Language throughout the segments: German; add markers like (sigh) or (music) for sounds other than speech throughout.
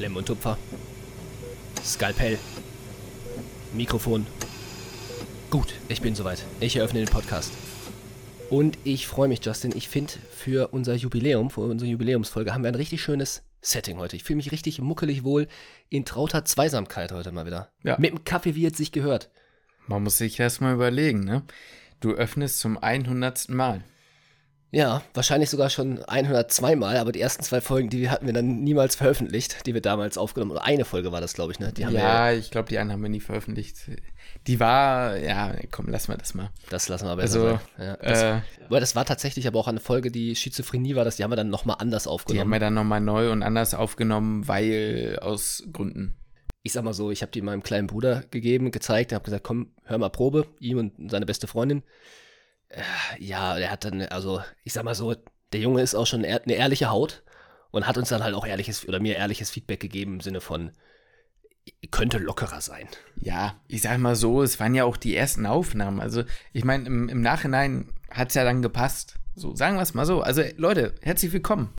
Klemm und Tupfer. Skalpell. Mikrofon. Gut, ich bin soweit. Ich eröffne den Podcast. Und ich freue mich, Justin. Ich finde, für unser Jubiläum, für unsere Jubiläumsfolge, haben wir ein richtig schönes Setting heute. Ich fühle mich richtig muckelig wohl in trauter Zweisamkeit heute mal wieder. Ja. Mit dem Kaffee, wie es sich gehört. Man muss sich das mal überlegen, ne? Du öffnest zum 100. Mal. Ja, wahrscheinlich sogar schon 102 Mal, aber die ersten zwei Folgen, die hatten wir dann niemals veröffentlicht, die wir damals aufgenommen Oder eine Folge war das, glaube ich, ne? Haben wir, ja, ich glaube, die einen haben wir nie veröffentlicht. Die war, ja, komm, lassen wir das mal. das lassen wir besser Also, sein. Ja, das, Äh, aber das war tatsächlich aber auch eine Folge, die Schizophrenie war, das, die haben wir dann nochmal anders die haben aufgenommen. wir dann nochmal neu und anders aufgenommen, weil aus Gründen. ich sag mal so, ich habe die meinem kleinen Bruder gegeben, gezeigt, habe gesagt, komm, hör mal Probe, ihm und seine beste Freundin. Ja, der hat dann, also ich sag mal so, der Junge ist auch schon eine ehrliche Haut und hat uns dann halt auch ehrliches oder mir ehrliches Feedback gegeben im Sinne von könnte lockerer sein. Ja, ich sag mal so, es waren ja auch die ersten Aufnahmen. Also, ich meine, im, im Nachhinein hat es ja dann gepasst. So, sagen wir es mal so. Also, Leute, herzlich willkommen.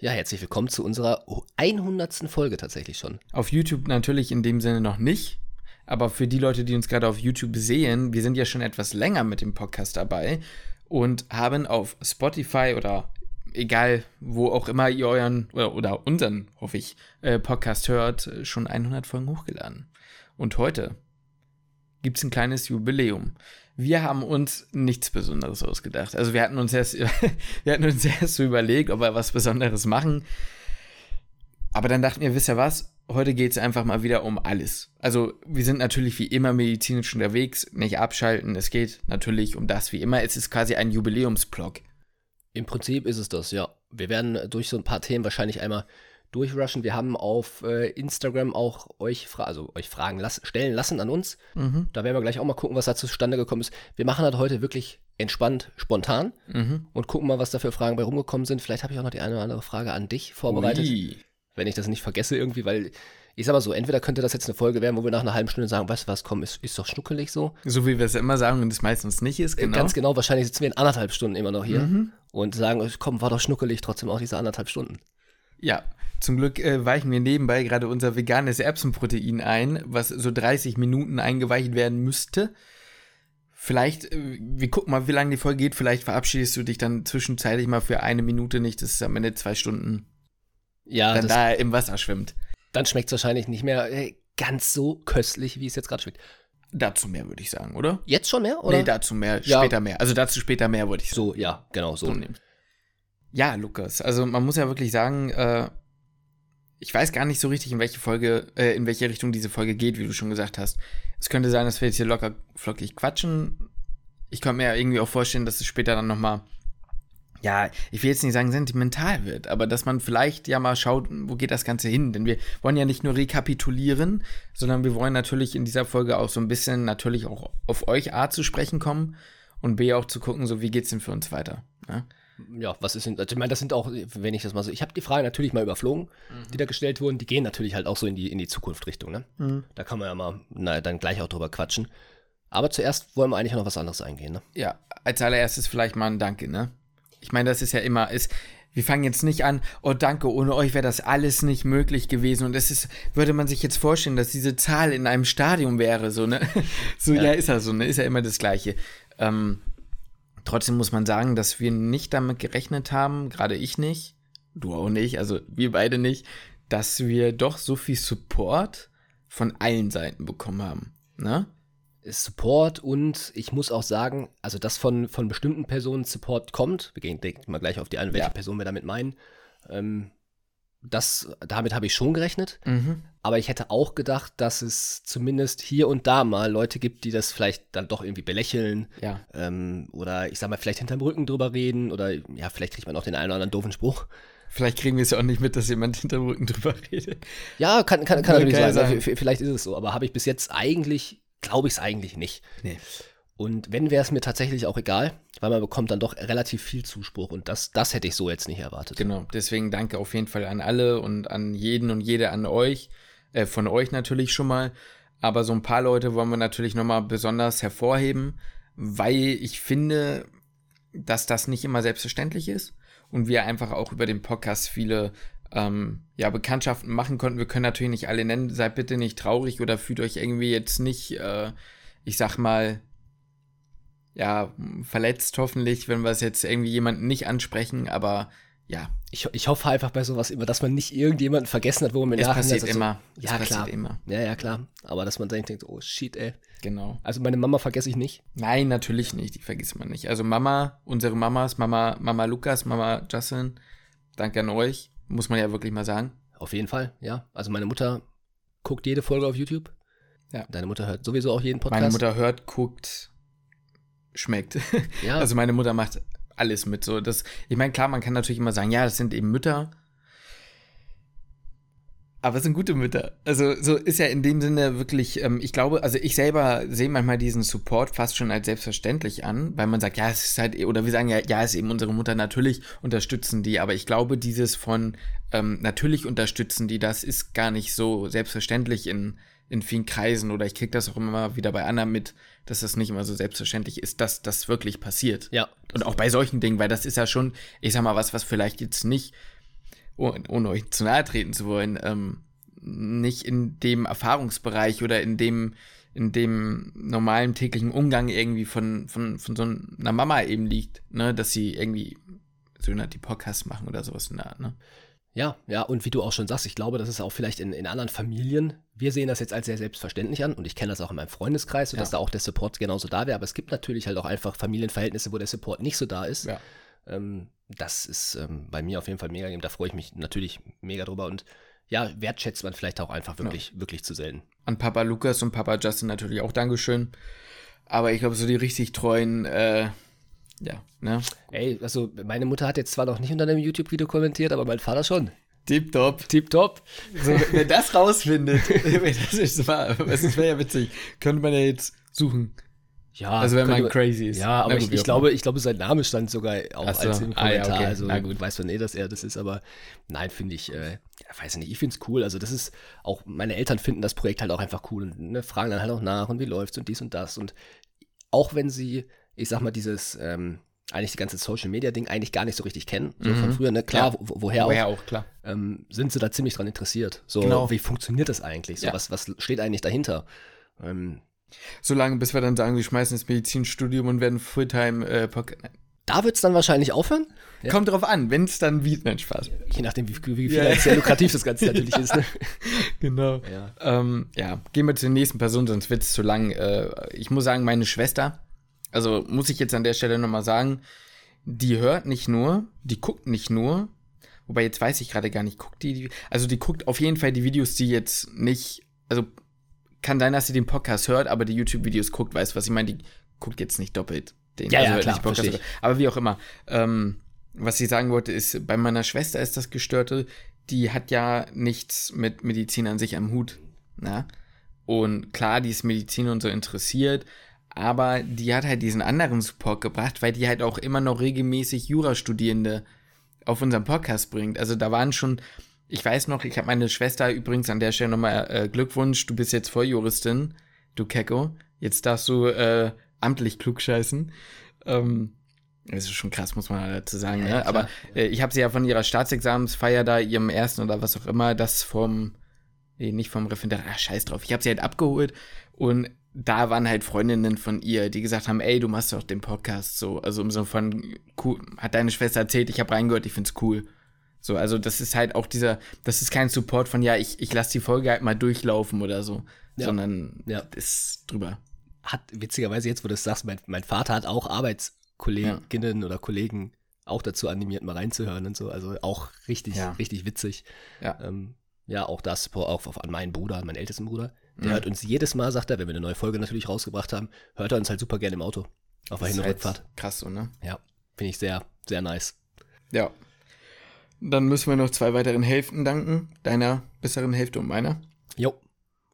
Ja, herzlich willkommen zu unserer 100. Folge tatsächlich schon. Auf YouTube natürlich in dem Sinne noch nicht. Aber für die Leute, die uns gerade auf YouTube sehen, wir sind ja schon etwas länger mit dem Podcast dabei und haben auf Spotify oder egal wo auch immer ihr euren oder, oder unseren, hoffe ich, äh, Podcast hört, schon 100 Folgen hochgeladen. Und heute gibt es ein kleines Jubiläum. Wir haben uns nichts Besonderes ausgedacht. Also wir hatten uns erst, (laughs) wir hatten uns erst so überlegt, ob wir was Besonderes machen. Aber dann dachten wir, wisst ihr was? Heute geht es einfach mal wieder um alles. Also wir sind natürlich wie immer medizinisch unterwegs, nicht abschalten. Es geht natürlich um das wie immer. Es ist quasi ein Jubiläumsblog. Im Prinzip ist es das, ja. Wir werden durch so ein paar Themen wahrscheinlich einmal durchrushen. Wir haben auf äh, Instagram auch euch, fra also euch Fragen lassen, stellen lassen an uns. Mhm. Da werden wir gleich auch mal gucken, was da zustande gekommen ist. Wir machen das heute wirklich entspannt, spontan Mhm. und gucken mal, was da für Fragen bei rumgekommen sind. Vielleicht habe ich auch noch die eine oder andere Frage an dich vorbereitet, Ui. Wenn ich das nicht vergesse irgendwie, weil ich sag mal so, entweder könnte das jetzt eine Folge werden, wo wir nach einer halben Stunde sagen, weißt du was, komm, ist, ist doch schnuckelig so. So wie wir es immer sagen und es meistens nicht ist, genau. Ganz genau, wahrscheinlich sitzen wir in anderthalb Stunden immer noch hier Mhm. und sagen, komm, war doch schnuckelig, trotzdem auch diese anderthalb Stunden. Ja, zum Glück äh, weichen wir nebenbei gerade unser veganes Erbsenprotein ein, was so 30 Minuten eingeweicht werden müsste. Vielleicht, äh, wir gucken mal, wie lange die Folge geht. Vielleicht verabschiedest du dich dann zwischenzeitlich mal für eine Minute nicht. Das ist am Ende zwei Stunden, Ja, dann das, da im Wasser schwimmt. dann schmeckt es wahrscheinlich nicht mehr äh, ganz so köstlich, wie es jetzt gerade schmeckt. Dazu mehr, würde ich sagen, oder? Jetzt schon mehr? Oder? Nee, dazu mehr, Ja. später mehr. Also dazu später mehr, würde ich sagen. so, ja, genau, so. So nehmen. Ja, Lukas, also man muss ja wirklich sagen, äh, ich weiß gar nicht so richtig, in welche Folge, äh, in welche Richtung diese Folge geht, wie du schon gesagt hast. Es könnte sein, dass wir jetzt hier locker flockig quatschen. Ich könnte mir ja irgendwie auch vorstellen, dass es später dann nochmal, ja, ich will jetzt nicht sagen sentimental wird, aber dass man vielleicht ja mal schaut, wo geht das Ganze hin? Denn wir wollen ja nicht nur rekapitulieren, sondern wir wollen natürlich in dieser Folge auch so ein bisschen natürlich auch auf euch A zu sprechen kommen und B auch zu gucken, so wie geht's denn für uns weiter. Ne? Ja, was ist denn, also ich meine, das sind auch, wenn ich das mal so, ich habe die Fragen natürlich mal überflogen, die da gestellt wurden, die gehen natürlich halt auch so in die, in die Zukunft-Richtung, ne? Da kann man ja mal, na, dann gleich auch drüber quatschen. Aber zuerst wollen wir eigentlich noch was anderes eingehen, ne? Ja, als allererstes vielleicht mal ein Danke, ne? Ich meine, das ist ja immer, ist, wir fangen jetzt nicht an, oh danke, ohne euch wäre das alles nicht möglich gewesen. Und es ist, würde man sich jetzt vorstellen, dass diese Zahl in einem Stadion wäre, so, ne? (laughs) So, ja, Ja. ist ja so, ne? Ist ja immer das Gleiche. Ähm, trotzdem muss man sagen, dass wir nicht damit gerechnet haben, gerade ich nicht, du auch nicht, also wir beide nicht, dass wir doch so viel Support von allen Seiten bekommen haben, ne? Support und ich muss auch sagen, also dass von, von bestimmten Personen Support kommt, wir gehen denken mal gleich auf die ein, welche Ja. Person wir damit meinen, ähm, das, damit habe ich schon gerechnet, Mhm. aber ich hätte auch gedacht, dass es zumindest hier und da mal Leute gibt, die das vielleicht dann doch irgendwie belächeln Ja. ähm, oder ich sag mal, vielleicht hinterm Rücken drüber reden oder ja, vielleicht kriegt man auch den einen oder anderen doofen Spruch. Vielleicht kriegen wir es ja auch nicht mit, dass jemand hinter dem Rücken drüber redet. Ja, kann, kann, kann Kann natürlich sein, sein. ne? V- vielleicht ist es so, aber habe ich bis jetzt eigentlich, glaube ich es eigentlich nicht. Nee. Und wenn, wäre es mir tatsächlich auch egal, weil man bekommt dann doch relativ viel Zuspruch und das, das hätte ich so jetzt nicht erwartet. Genau, deswegen danke auf jeden Fall an alle und an jeden und jede an euch, äh, von euch natürlich schon mal. Aber so ein paar Leute wollen wir natürlich nochmal besonders hervorheben, weil ich finde, dass das nicht immer selbstverständlich ist und wir einfach auch über den Podcast viele ähm, ja, Bekanntschaften machen konnten. Wir können natürlich nicht alle nennen. Seid bitte nicht traurig oder fühlt euch irgendwie jetzt nicht, äh, ich sag mal, ja, verletzt hoffentlich, wenn wir es jetzt irgendwie jemanden nicht ansprechen, aber ja. Ich, ich hoffe einfach bei sowas immer, dass man nicht irgendjemanden vergessen hat, wo man mit Es passiert also, immer. Ja, es klar. immer. Ja, ja, klar. Aber dass man dann denkt, oh shit, ey. Genau. Also meine Mama vergesse ich nicht. Nein, natürlich nicht. Die vergisst man nicht. Also Mama, unsere Mamas, Mama, Mama Lukas, Mama Justin, danke an euch. Muss man ja wirklich mal sagen. Auf jeden Fall, ja. Also meine Mutter guckt jede Folge auf YouTube. Ja. Deine Mutter hört sowieso auch jeden Podcast. Meine Mutter hört, guckt, schmeckt. Ja. (laughs) Also meine Mutter macht alles mit. So, das, ich meine, klar, man kann natürlich immer sagen, ja, das sind eben Mütter. Aber es sind gute Mütter. Also, so ist ja in dem Sinne wirklich, ähm, ich glaube, also ich selber sehe manchmal diesen Support fast schon als selbstverständlich an, weil man sagt, ja, es ist halt, oder wir sagen ja, ja, es ist eben unsere Mutter, natürlich unterstützen die, aber ich glaube, dieses von ähm, natürlich unterstützen die, das ist gar nicht so selbstverständlich in, in vielen Kreisen oder ich kriege das auch immer wieder bei anderen mit, dass das nicht immer so selbstverständlich ist, dass das wirklich passiert. Ja. Und auch bei solchen Dingen, weil das ist ja schon, ich sag mal, was, was vielleicht jetzt nicht, ohne euch zu nahe treten zu wollen, ähm, nicht in dem Erfahrungsbereich oder in dem, in dem normalen täglichen Umgang irgendwie von, von, von so einer Mama eben liegt, ne, dass sie irgendwie Söhne die Podcasts machen oder sowas in der Art, ne? Ja, ja, und wie du auch schon sagst, ich glaube, das ist auch vielleicht in, in anderen Familien, wir sehen das jetzt als sehr selbstverständlich an und ich kenne das auch in meinem Freundeskreis, sodass ja. da auch der Support genauso da wäre, aber es gibt natürlich halt auch einfach Familienverhältnisse, wo der Support nicht so da ist. Ja. Ähm, das ist ähm, bei mir auf jeden Fall mega, da freue ich mich natürlich mega drüber und ja, wertschätzt man vielleicht auch einfach wirklich, ja. wirklich zu selten. An Papa Lukas und Papa Justin natürlich auch Dankeschön. Aber ich glaube, so die richtig treuen, äh, ja, ne? Ey, also meine Mutter hat jetzt zwar noch nicht unter einem YouTube-Video kommentiert, aber mein Vater schon. Tipptopp. Tipptopp. So, wenn das rausfindet, (laughs) das ist wahr, das wäre ja witzig, könnte man ja jetzt suchen. Ja, also wenn man crazy ist. Ja, aber ich, ich glaube, ich glaube, sein Name stand sogar auch so. als im Kommentar. Ah, ja, okay. Also Na gut. weiß man eh, dass er das ist, aber nein, finde ich, äh, ja, weiß nicht, ich finde es cool. Also das ist auch, meine Eltern finden das Projekt halt auch einfach cool und ne, fragen dann halt auch nach und wie läuft's und dies und das. Und auch wenn sie, ich sag mal, dieses, ähm, eigentlich die ganze Social Media Ding eigentlich gar nicht so richtig kennen, so mhm. von früher, ne? Klar, ja. wo, woher, woher auch, auch klar. Ähm, sind sie da ziemlich dran interessiert. So, genau. wie funktioniert das eigentlich? So, ja. was, was steht eigentlich dahinter? Ähm, Solange, bis wir dann sagen, wir schmeißen das Medizinstudium und werden Fulltime äh, Da wird es dann wahrscheinlich aufhören? Ja. Kommt drauf an, wenn es dann wie, nein, Spaß. Je nachdem, wie, wie finanziell ja. lukrativ das Ganze (laughs) natürlich ist. Ne? (laughs) Genau. Ja. Ähm, ja, gehen wir zur nächsten Person, sonst wird es zu lang. Äh, ich muss sagen, meine Schwester, also muss ich jetzt an der Stelle nochmal sagen, die hört nicht nur, die guckt nicht nur, wobei jetzt weiß ich gerade gar nicht, guckt die, die, also die guckt auf jeden Fall die Videos, die jetzt nicht, also kann sein, dass sie den Podcast hört, aber die YouTube-Videos guckt, weißt du, was ich meine? Die guckt jetzt nicht doppelt den. Ja, also ja, klar, Podcast, aber wie auch immer. Ähm, was ich sagen wollte, ist, bei meiner Schwester ist das Gestörte, die hat ja nichts mit Medizin an sich am Hut. Na? Ne? Und klar, die ist Medizin und so interessiert, aber die hat halt diesen anderen Support gebracht, weil die halt auch immer noch regelmäßig Jurastudierende auf unseren Podcast bringt. Also da waren schon, ich weiß noch, ich habe meine Schwester übrigens an der Stelle nochmal äh, Glückwunsch, du bist jetzt Volljuristin, du Kecko. Jetzt darfst du äh, amtlich klugscheißen. Ähm, das ist schon krass, muss man dazu sagen. Ja, ne? Aber äh, ich habe sie ja von ihrer Staatsexamensfeier da, ihrem ersten oder was auch immer, das vom, nee, nicht vom Referendar, ah, scheiß drauf. Ich habe sie halt abgeholt und da waren halt Freundinnen von ihr, die gesagt haben, ey, du machst doch den Podcast so. Also im Sinne von, cool, hat deine Schwester erzählt, ich habe reingehört, ich find's cool. So, also das ist halt auch dieser, das ist kein Support von, ja, ich, ich lasse die Folge halt mal durchlaufen oder so, ja. sondern ja. ist drüber. Hat witzigerweise jetzt, wo du es sagst, mein, mein Vater hat auch Arbeitskolleginnen ja. oder Kollegen auch dazu animiert, mal reinzuhören und so. Also auch richtig, ja. richtig witzig. Ja. Ähm, ja, auch das auch, an meinen Bruder, an meinen ältesten Bruder. Der hört uns jedes Mal, sagt er, wenn wir eine neue Folge natürlich rausgebracht haben, hört er uns halt super gerne im Auto. Auf der Hin- und halt Rückfahrt. Krass so, ne? Ja, finde ich sehr, sehr nice. Ja. Dann müssen wir noch zwei weiteren Hälften danken. Deiner besseren Hälfte und meiner. Jo.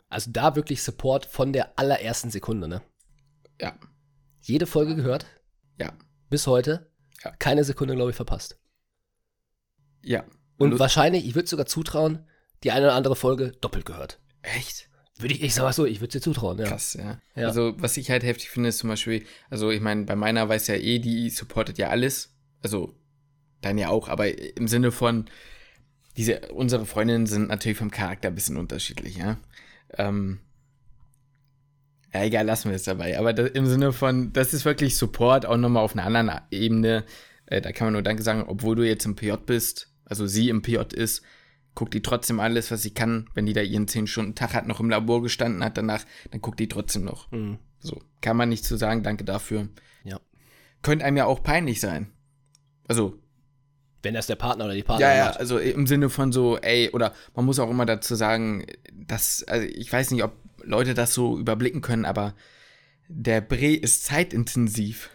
Also da wirklich Support von der allerersten Sekunde, ne? Ja. Jede Folge gehört. Ja. Bis heute. Ja. Keine Sekunde, glaube ich, verpasst. Ja. Und Lust wahrscheinlich, ich würde sogar zutrauen, die eine oder andere Folge doppelt gehört. Echt? Würde ich, ich sag mal so, ich würde dir zutrauen, ja. Krass, ja. ja. Also, was ich halt heftig finde, ist zum Beispiel, also ich meine, bei meiner weiß ja eh, die supportet ja alles. Also, dann ja auch, aber im Sinne von, diese, unsere Freundinnen sind natürlich vom Charakter ein bisschen unterschiedlich, ja. Ähm, ja, egal, lassen wir es dabei. Aber das, im Sinne von, das ist wirklich Support, auch nochmal auf einer anderen Ebene. Äh, da kann man nur Danke sagen, obwohl du jetzt im PJ bist, also sie im PJ ist, guckt die trotzdem alles, was sie kann. Wenn die da ihren 10-Stunden-Tag hat, noch im Labor gestanden hat danach, dann guckt die trotzdem noch. Mhm. So, kann man nicht zu sagen, danke dafür. Ja. Könnte einem ja auch peinlich sein. Also, Wenn das der Partner oder die Partnerin ja, ja, macht. also im Sinne von so, ey, oder man muss auch immer dazu sagen, dass, also ich weiß nicht, ob Leute das so überblicken können, aber der Bre ist zeitintensiv,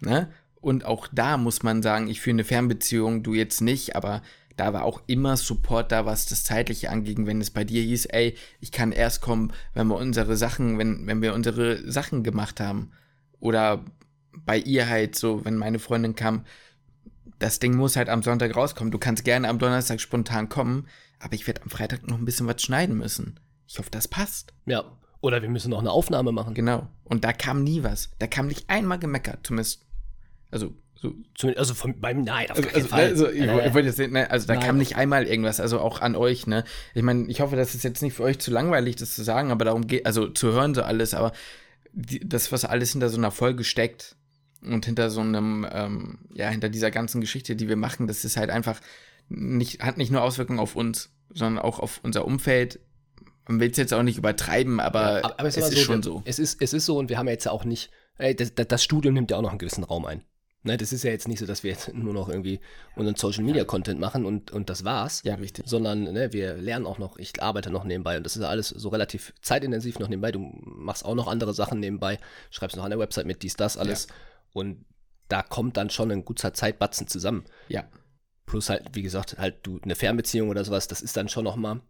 ne? Und auch da muss man sagen, ich führe eine Fernbeziehung, du jetzt nicht, aber da war auch immer Support da, was das Zeitliche anging, wenn es bei dir hieß, ey, ich kann erst kommen, wenn wir unsere Sachen, wenn, wenn wir unsere Sachen gemacht haben. Oder bei ihr halt so, wenn meine Freundin kam, das Ding muss halt am Sonntag rauskommen. Du kannst gerne am Donnerstag spontan kommen, aber ich werde am Freitag noch ein bisschen was schneiden müssen. Ich hoffe, das passt. Ja. Oder wir müssen noch eine Aufnahme machen. Genau. Und da kam nie was. Da kam nicht einmal gemeckert, zumindest. Also, so. Zumindest- Also von, beim Nein, auf Also, keinen also, Fall. also, ich, Äh, ich wollte jetzt, ne, also da Nein. kam nicht einmal irgendwas, also auch an euch, ne? Ich meine, ich hoffe, das ist jetzt nicht für euch zu langweilig, das zu sagen, aber darum geht, also zu hören so alles, aber die, das, was alles hinter so einer Folge steckt und hinter so einem, ähm, ja, hinter dieser ganzen Geschichte, die wir machen, das ist halt einfach nicht, hat nicht nur Auswirkungen auf uns, sondern auch auf unser Umfeld. Man will es jetzt auch nicht übertreiben, aber, Ja, aber es mal ist schon wir- so. Es ist, es ist so und wir haben ja jetzt ja auch nicht, ey, das, das, Studium nimmt ja auch noch einen gewissen Raum ein. Ne, das ist ja jetzt nicht so, dass wir jetzt (laughs) nur noch irgendwie unseren Social Media Content machen und, und das war's. Ja, richtig. Sondern ne, wir lernen auch noch, ich arbeite noch nebenbei und das ist ja alles so relativ zeitintensiv noch nebenbei. Du machst auch noch andere Sachen nebenbei, schreibst noch an der Website mit dies, das, alles. Und da kommt dann schon ein guter Zeitbatzen zusammen. Ja. Plus halt, wie gesagt, halt du eine Fernbeziehung oder sowas, das ist dann schon noch mal.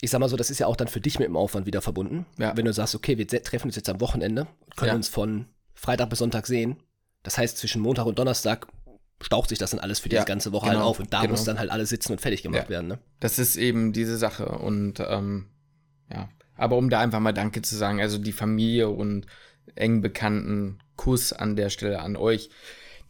Ich sag mal so, das ist ja auch dann für dich mit dem Aufwand wieder verbunden. Ja. Wenn du sagst, okay, wir treffen uns jetzt am Wochenende, können Ja. uns von Freitag bis Sonntag sehen. Das heißt, zwischen Montag und Donnerstag staucht sich das dann alles für die Ja, ganze Woche genau, halt auf und da genau. muss dann halt alles sitzen und fertig gemacht Ja. werden. Ne? Das ist eben diese Sache. Und ähm, ja, aber um da einfach mal Danke zu sagen, also die Familie und eng Bekannten, Kuss an der Stelle an euch.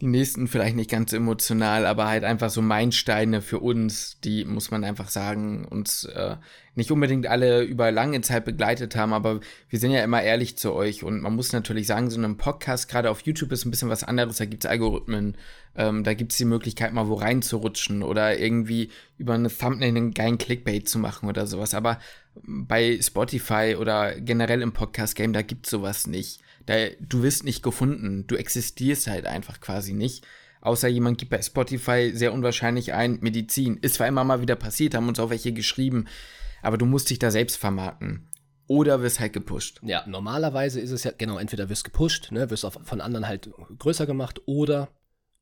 Die nächsten vielleicht nicht ganz emotional, aber halt einfach so Meilensteine für uns, die muss man einfach sagen, uns äh, nicht unbedingt alle über lange Zeit begleitet haben, aber wir sind ja immer ehrlich zu euch und man muss natürlich sagen, so ein Podcast, gerade auf YouTube ist ein bisschen was anderes, da gibt es Algorithmen, ähm, da gibt es die Möglichkeit, mal wo reinzurutschen oder irgendwie über eine Thumbnail einen geilen Clickbait zu machen oder sowas. Aber bei Spotify oder generell im Podcast-Game, da gibt es sowas nicht. Da, du wirst nicht gefunden, du existierst halt einfach quasi nicht. Außer jemand gibt bei Spotify sehr unwahrscheinlich ein Medizin. Ist zwar immer mal wieder passiert, haben uns auch welche geschrieben, aber du musst dich da selbst vermarkten. Oder wirst halt gepusht. Ja, normalerweise ist es ja, genau, entweder wirst gepusht, ne, wirst auf, von anderen halt größer gemacht oder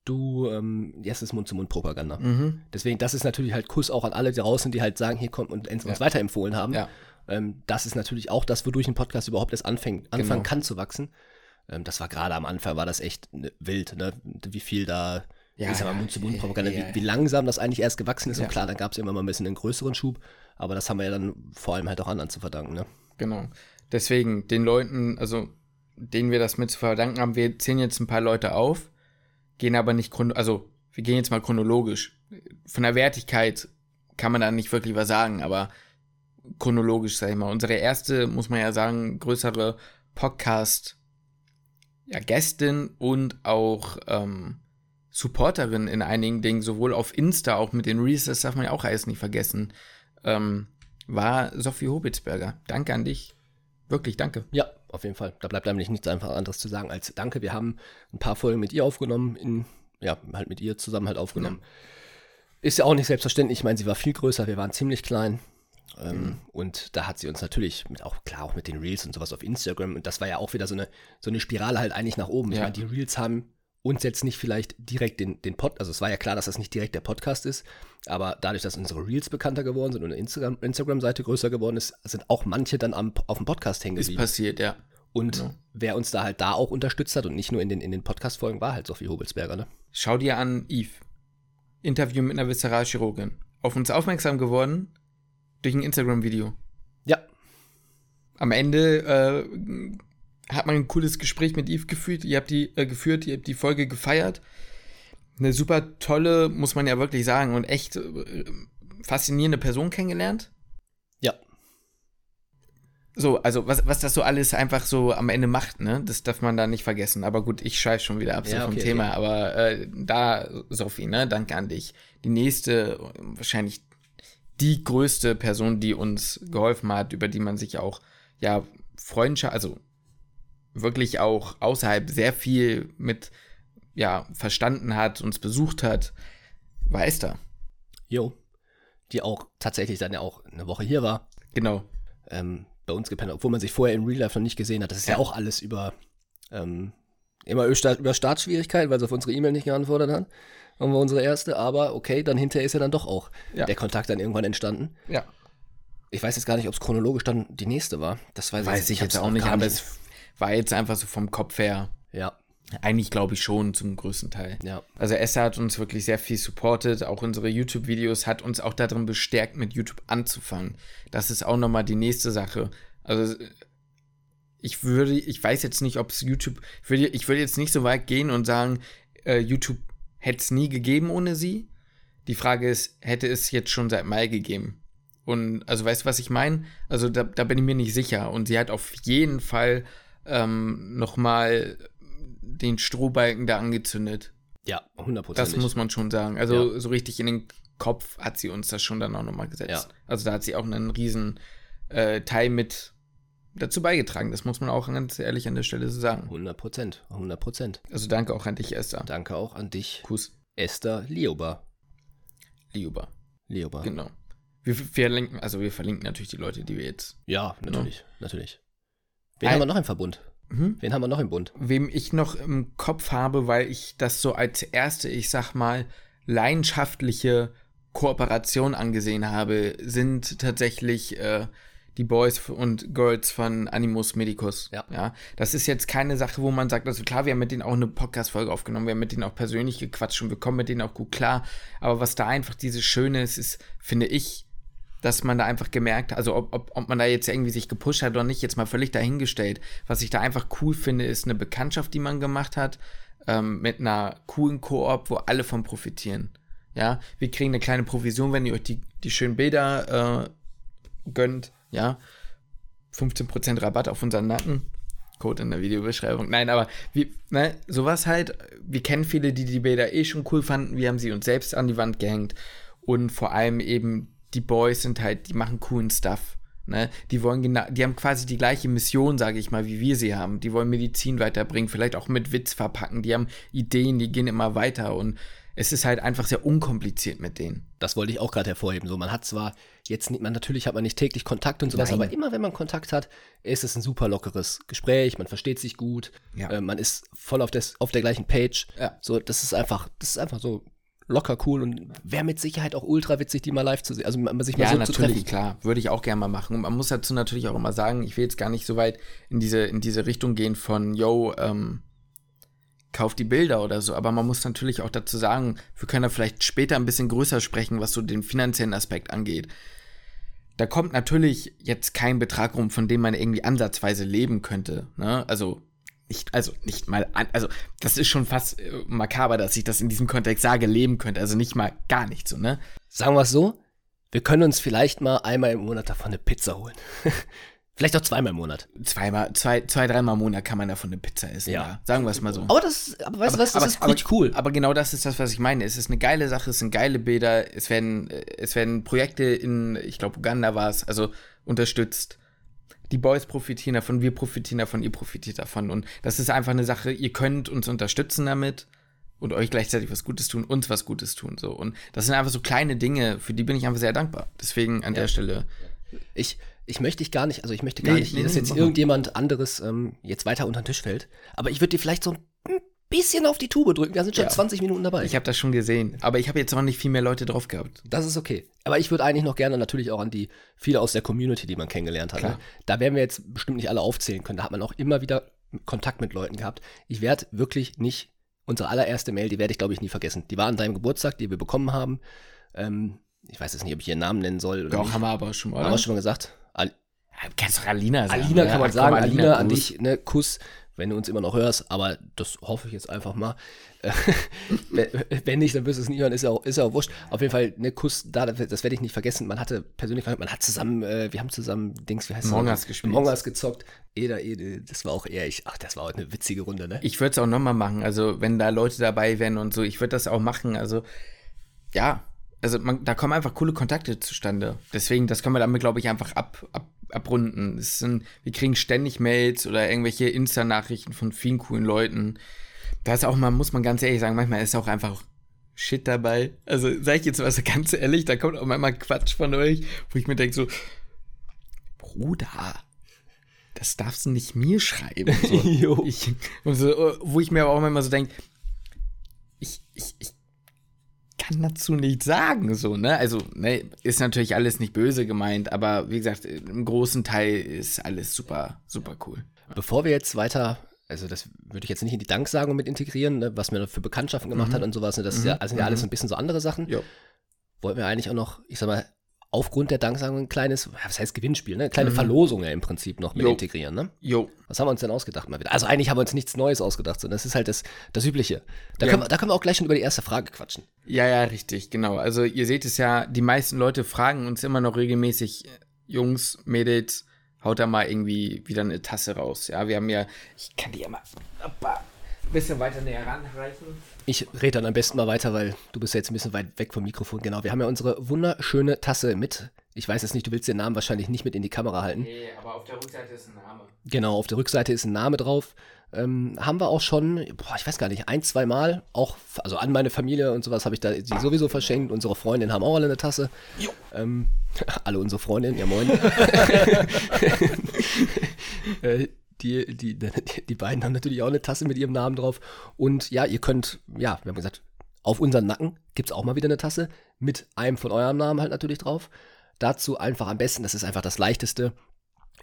du, ähm, jetzt ist Mund-zu-Mund-Propaganda. Mhm. Deswegen, das ist natürlich halt Kuss auch an alle draußen, die halt sagen, hier kommt und uns Ja. weiterempfohlen haben. Ja. Ähm, das ist natürlich auch das, wodurch ein Podcast überhaupt erst anfängt, anfangen Genau. kann zu wachsen. Ähm, das war gerade am Anfang, war das echt ne, wild, ne? wie viel da, Ja, ich sag mal, Mund-zu-Mund-Propaganda, ja, ja, wie, wie langsam das eigentlich erst gewachsen ist. Und klar, dann gab es immer mal ein bisschen einen größeren Schub, aber das haben wir ja dann vor allem halt auch anderen zu verdanken. Ne? Genau. Deswegen, den Leuten, also denen wir das mit zu verdanken haben, wir zählen jetzt ein paar Leute auf, gehen aber nicht chron also wir gehen jetzt mal chronologisch. Von der Wertigkeit kann man da nicht wirklich was sagen, aber chronologisch, sag ich mal. Unsere erste, muss man ja sagen, größere Podcast, ja, Gästin und auch ähm, Supporterin in einigen Dingen, sowohl auf Insta, auch mit den Reels, das darf man ja auch alles nicht vergessen, ähm, war Sophie Hobitzberger. Danke an dich. Wirklich, danke. Ja, auf jeden Fall. Da bleibt eigentlich nichts einfach anderes zu sagen als Danke. Wir haben ein paar Folgen mit ihr aufgenommen, in, ja, halt mit ihr zusammen halt aufgenommen. Ist ja auch nicht selbstverständlich. Ich meine, sie war viel größer, wir waren ziemlich klein. Ähm, Und da hat sie uns natürlich mit auch, klar, auch mit den Reels und sowas auf Instagram. Und das war ja auch wieder so eine, so eine Spirale halt eigentlich nach oben. Ich Ja. meine, die Reels haben uns jetzt nicht vielleicht direkt den, den Pod, also es war ja klar, dass das nicht direkt der Podcast ist, aber dadurch, dass unsere Reels bekannter geworden sind und eine Instagram- Instagram-Seite größer geworden ist, sind auch manche dann am, auf dem Podcast hängen Ist geblieben. passiert, ja. Und Genau. wer uns da halt da auch unterstützt hat und nicht nur in den, in den Podcast-Folgen, war halt Sophie Hobelsberger, ne? Schau dir an, Yves. Interview mit einer Visceralchirurgin. Auf uns aufmerksam geworden durch ein Instagram-Video. Ja, Am Ende äh, hat man ein cooles Gespräch mit Yves geführt. Ihr habt die äh, geführt, ihr habt die Folge gefeiert. Eine super tolle, muss man ja wirklich sagen, und echt äh, faszinierende Person kennengelernt. Ja. So, also was, was das so alles einfach so am Ende macht, ne? Das darf man da nicht vergessen. Aber gut, ich schweife schon wieder ab so Ja, vom okay, Thema. okay. Aber äh, da, Sophie, ne, danke an dich. Die nächste, wahrscheinlich die größte Person, die uns geholfen hat, über die man sich auch, ja, Freundschaft, also wirklich auch außerhalb sehr viel mit, ja, verstanden hat, uns besucht hat, war Esther. Jo. Die auch tatsächlich dann ja auch eine Woche hier war. Genau. ähm, bei uns gepennt, obwohl man sich vorher in Real Life noch nicht gesehen hat. Das ist ja, Ja. auch alles über ähm, immer über Start- über Startschwierigkeiten, weil sie auf unsere E-Mail nicht geantwortet hat. Haben wir unsere erste, aber okay, dann hinterher ist ja dann doch auch Ja. der Kontakt dann irgendwann entstanden. Ja. Ich weiß jetzt gar nicht, ob es chronologisch dann die nächste war. Das weiß, Weiß ich jetzt auch nicht, aber es war jetzt einfach so vom Kopf her. Ja, Eigentlich glaube ich schon zum größten Teil. ja, Also Esther hat uns wirklich sehr viel supportet, auch unsere YouTube-Videos hat uns auch darin bestärkt, mit YouTube anzufangen. Das ist auch nochmal die nächste Sache. Also ich würde, ich weiß jetzt nicht, ob es YouTube, ich würde, ich würde jetzt nicht so weit gehen und sagen, äh, YouTube hätte es nie gegeben ohne sie. Die Frage ist, hätte es jetzt schon seit Mai gegeben? Und also weißt du, was ich meine? Also da, da bin ich mir nicht sicher. Und sie hat auf jeden Fall ähm, nochmal den Strohbalken da angezündet. ja, Das hundertprozentig. muss man schon sagen. Also Ja. so richtig in den Kopf hat sie uns das schon dann auch nochmal gesetzt. Ja. Also da hat sie auch einen riesen äh, Teil mit dazu beigetragen. Das muss man auch ganz ehrlich an der Stelle so sagen. 100 Prozent, 100 Prozent. Also danke auch an dich, Esther. Danke auch an dich, Kuss, Esther Lioba. Liuba. Lioba. Genau. Wir verlinken, also wir verlinken natürlich die Leute, die wir jetzt. Ja, natürlich, natürlich. Wen Ein- haben wir noch im Verbund? Mhm. Wen haben wir noch im Bund? Wem ich noch im Kopf habe, weil ich das so als erste, ich sag mal, leidenschaftliche Kooperation angesehen habe, sind tatsächlich äh, die Boys und Girls von Animus Medicus. Ja. ja. Das ist jetzt keine Sache, wo man sagt, also klar, wir haben mit denen auch eine Podcast-Folge aufgenommen, wir haben mit denen auch persönlich gequatscht und wir kommen mit denen auch gut klar. Aber was da einfach dieses Schöne ist, ist, finde ich, dass man da einfach gemerkt hat, also ob, ob, ob man da jetzt irgendwie sich gepusht hat oder nicht, jetzt mal völlig dahingestellt. Was ich da einfach cool finde, ist eine Bekanntschaft, die man gemacht hat, ähm, mit einer coolen Koop, wo alle von profitieren. Ja, wir kriegen eine kleine Provision, wenn ihr euch die, die schönen Bilder äh, gönnt, ja. 15% Rabatt auf unseren Nacken. Code in der Videobeschreibung. Nein, aber wie, ne, sowas halt. Wir kennen viele, die die Bilder eh schon cool fanden. Wir haben sie uns selbst an die Wand gehängt. Und vor allem eben die Boys sind halt, die machen coolen Stuff. Ne? Die wollen genau, die haben quasi die gleiche Mission, sage ich mal, wie wir sie haben. Die wollen Medizin weiterbringen, vielleicht auch mit Witz verpacken. Die haben Ideen, die gehen immer weiter und es ist halt einfach sehr unkompliziert mit denen. Das wollte ich auch gerade hervorheben. So, man hat zwar jetzt nicht, man natürlich hat man nicht täglich Kontakt und sowas, Nein. aber immer wenn man Kontakt hat, ist es ein super lockeres Gespräch, man versteht sich gut, Ja. äh, man ist voll auf, des, auf der gleichen Page. Ja. So, das ist einfach, das ist einfach so locker cool und wäre mit Sicherheit auch ultra witzig, die mal live zu sehen. Also mal sich mal Ja, so zu natürlich, treffen. klar. Würde ich auch gerne mal machen. Und man muss dazu natürlich auch immer sagen, ich will jetzt gar nicht so weit in diese, in diese Richtung gehen von, yo, ähm, kauf die Bilder oder so. Aber man muss natürlich auch dazu sagen, wir können da vielleicht später ein bisschen größer sprechen, was so den finanziellen Aspekt angeht. Da kommt natürlich jetzt kein Betrag rum, von dem man irgendwie ansatzweise leben könnte. Ne? Also nicht, also nicht mal, an, also das ist schon fast äh, makaber, dass ich das in diesem Kontext sage, leben könnte. Also nicht mal gar nicht so, ne? Sagen wir es so, wir können uns vielleicht mal einmal im Monat davon eine Pizza holen. (laughs) vielleicht auch zweimal im Monat. Zweimal, zwei, zwei, dreimal im Monat kann man davon eine Pizza essen. Ja. Ja. Sagen wir es mal so. Aber das, aber weißt du was, das ist richtig cool. Aber genau das ist das, was ich meine. Es ist eine geile Sache, es sind geile Bilder, es werden, es werden Projekte in, ich glaube, Uganda war es, also unterstützt. Die Boys profitieren davon, wir profitieren davon, ihr profitiert davon. Und das ist einfach eine Sache, ihr könnt uns unterstützen damit und euch gleichzeitig was Gutes tun, uns was Gutes tun. So. Und das sind einfach so kleine Dinge, für die bin ich einfach sehr dankbar. Deswegen an der Stelle. Ich, ich möchte dich gar nicht, also ich möchte gar Nee, nicht, nee, dass nee, jetzt mal. irgendjemand anderes ähm, jetzt weiter unter den Tisch fällt. Aber ich würde dir vielleicht so ein bisschen auf die Tube drücken. Wir sind schon Ja. 20 Minuten dabei. Ich habe das schon gesehen, aber ich habe jetzt auch nicht viel mehr Leute drauf gehabt. das ist okay. Aber ich würde eigentlich noch gerne natürlich auch an die viele aus der Community, die man kennengelernt hat. Ne? Da werden wir jetzt bestimmt nicht alle aufzählen können. Da hat man auch immer wieder Kontakt mit Leuten gehabt. Ich werde wirklich nicht, unsere allererste Mail, die werde ich glaube ich nie vergessen. Die war an deinem Geburtstag, die wir bekommen haben. Ähm, ich weiß jetzt nicht, ob ich ihren Namen nennen soll. Doch, nicht. haben wir aber schon mal. Haben wir schon mal gesagt. Kannst doch Alina sagen. Alina Ja, kann man komm, sagen, Alina, an Gruß. dich, ne, Kuss. wenn du uns immer noch hörst, aber das hoffe ich jetzt einfach mal. (laughs) wenn nicht, dann wirst du es nie hören, ist ja auch, ist ja auch wurscht. Auf jeden Fall, ne Kuss, da, das werde ich nicht vergessen. Man hatte persönlich, man hat zusammen, äh, wir haben zusammen Dings, wie heißt das? Mongas gespielt. Mongas gezockt. Eder, Ede, das war auch eher ich. Ach, das war auch eine witzige Runde, ne? Ich würde es auch nochmal machen. Also, wenn da Leute dabei wären und so, ich würde das auch machen. Also, ja, also man, da kommen einfach coole Kontakte zustande. Deswegen, das können wir damit, glaube ich, einfach ab, ab, abrunden. Es sind, wir kriegen ständig Mails oder irgendwelche Insta-Nachrichten von vielen coolen Leuten. Da ist auch mal, muss man ganz ehrlich sagen, manchmal ist auch einfach Shit dabei. Also sag ich jetzt was ganz ehrlich, da kommt auch manchmal Quatsch von euch, wo ich mir denke so, Bruder, das darfst du nicht mir schreiben. So, (laughs) ich, so, wo ich mir aber auch manchmal so denke, ich, ich, ich kann dazu nichts sagen, so, ne? Also, ne, ist natürlich alles nicht böse gemeint, aber wie gesagt, im großen Teil ist alles super, super cool. Bevor wir jetzt weiter, also das würde ich jetzt nicht in die Danksagung mit integrieren, ne, was mir für Bekanntschaften gemacht mhm. hat und sowas, ne, das mhm. ist ja, also sind ja alles mhm. ein bisschen so andere Sachen. Jo. Wollten wir eigentlich auch noch, ich sag mal, aufgrund der Danksagung ein kleines, was heißt Gewinnspiel, ne? Eine kleine mhm. Verlosung ja im Prinzip noch mit jo. integrieren, ne? Jo. Was haben wir uns denn ausgedacht mal wieder? Also eigentlich haben wir uns nichts Neues ausgedacht, sondern das ist halt das, das Übliche. Da, ja. können wir, da können wir auch gleich schon über die erste Frage quatschen. Ja, ja, richtig, genau. Also ihr seht es ja, die meisten Leute fragen uns immer noch regelmäßig, Jungs, Mädels, haut da mal irgendwie wieder eine Tasse raus. Ja, wir haben ja, ich kann die ja mal ein bisschen weiter näher ranreichen. Ich rede dann am besten mal weiter, weil du bist ja jetzt ein bisschen weit weg vom Mikrofon. Genau, wir haben ja unsere wunderschöne Tasse mit. Ich weiß jetzt nicht, du willst den Namen wahrscheinlich nicht mit in die Kamera halten. Nee, aber auf der Rückseite ist ein Name. Genau, auf der Rückseite ist ein Name drauf. Ähm, haben wir auch schon, boah, ich weiß gar nicht, ein, zwei Mal, auch, also an meine Familie und sowas habe ich da sie sowieso verschenkt. Unsere Freundinnen haben auch alle eine Tasse. Ähm, (laughs) alle unsere Freundinnen, ja moin. (laughs) (laughs) äh, die, die, (laughs) die beiden haben natürlich auch eine Tasse mit ihrem Namen drauf. Und ja, ihr könnt, ja, wir haben gesagt, auf unseren Nacken gibt es auch mal wieder eine Tasse mit einem von eurem Namen halt natürlich drauf. Dazu einfach am besten, das ist einfach das Leichteste,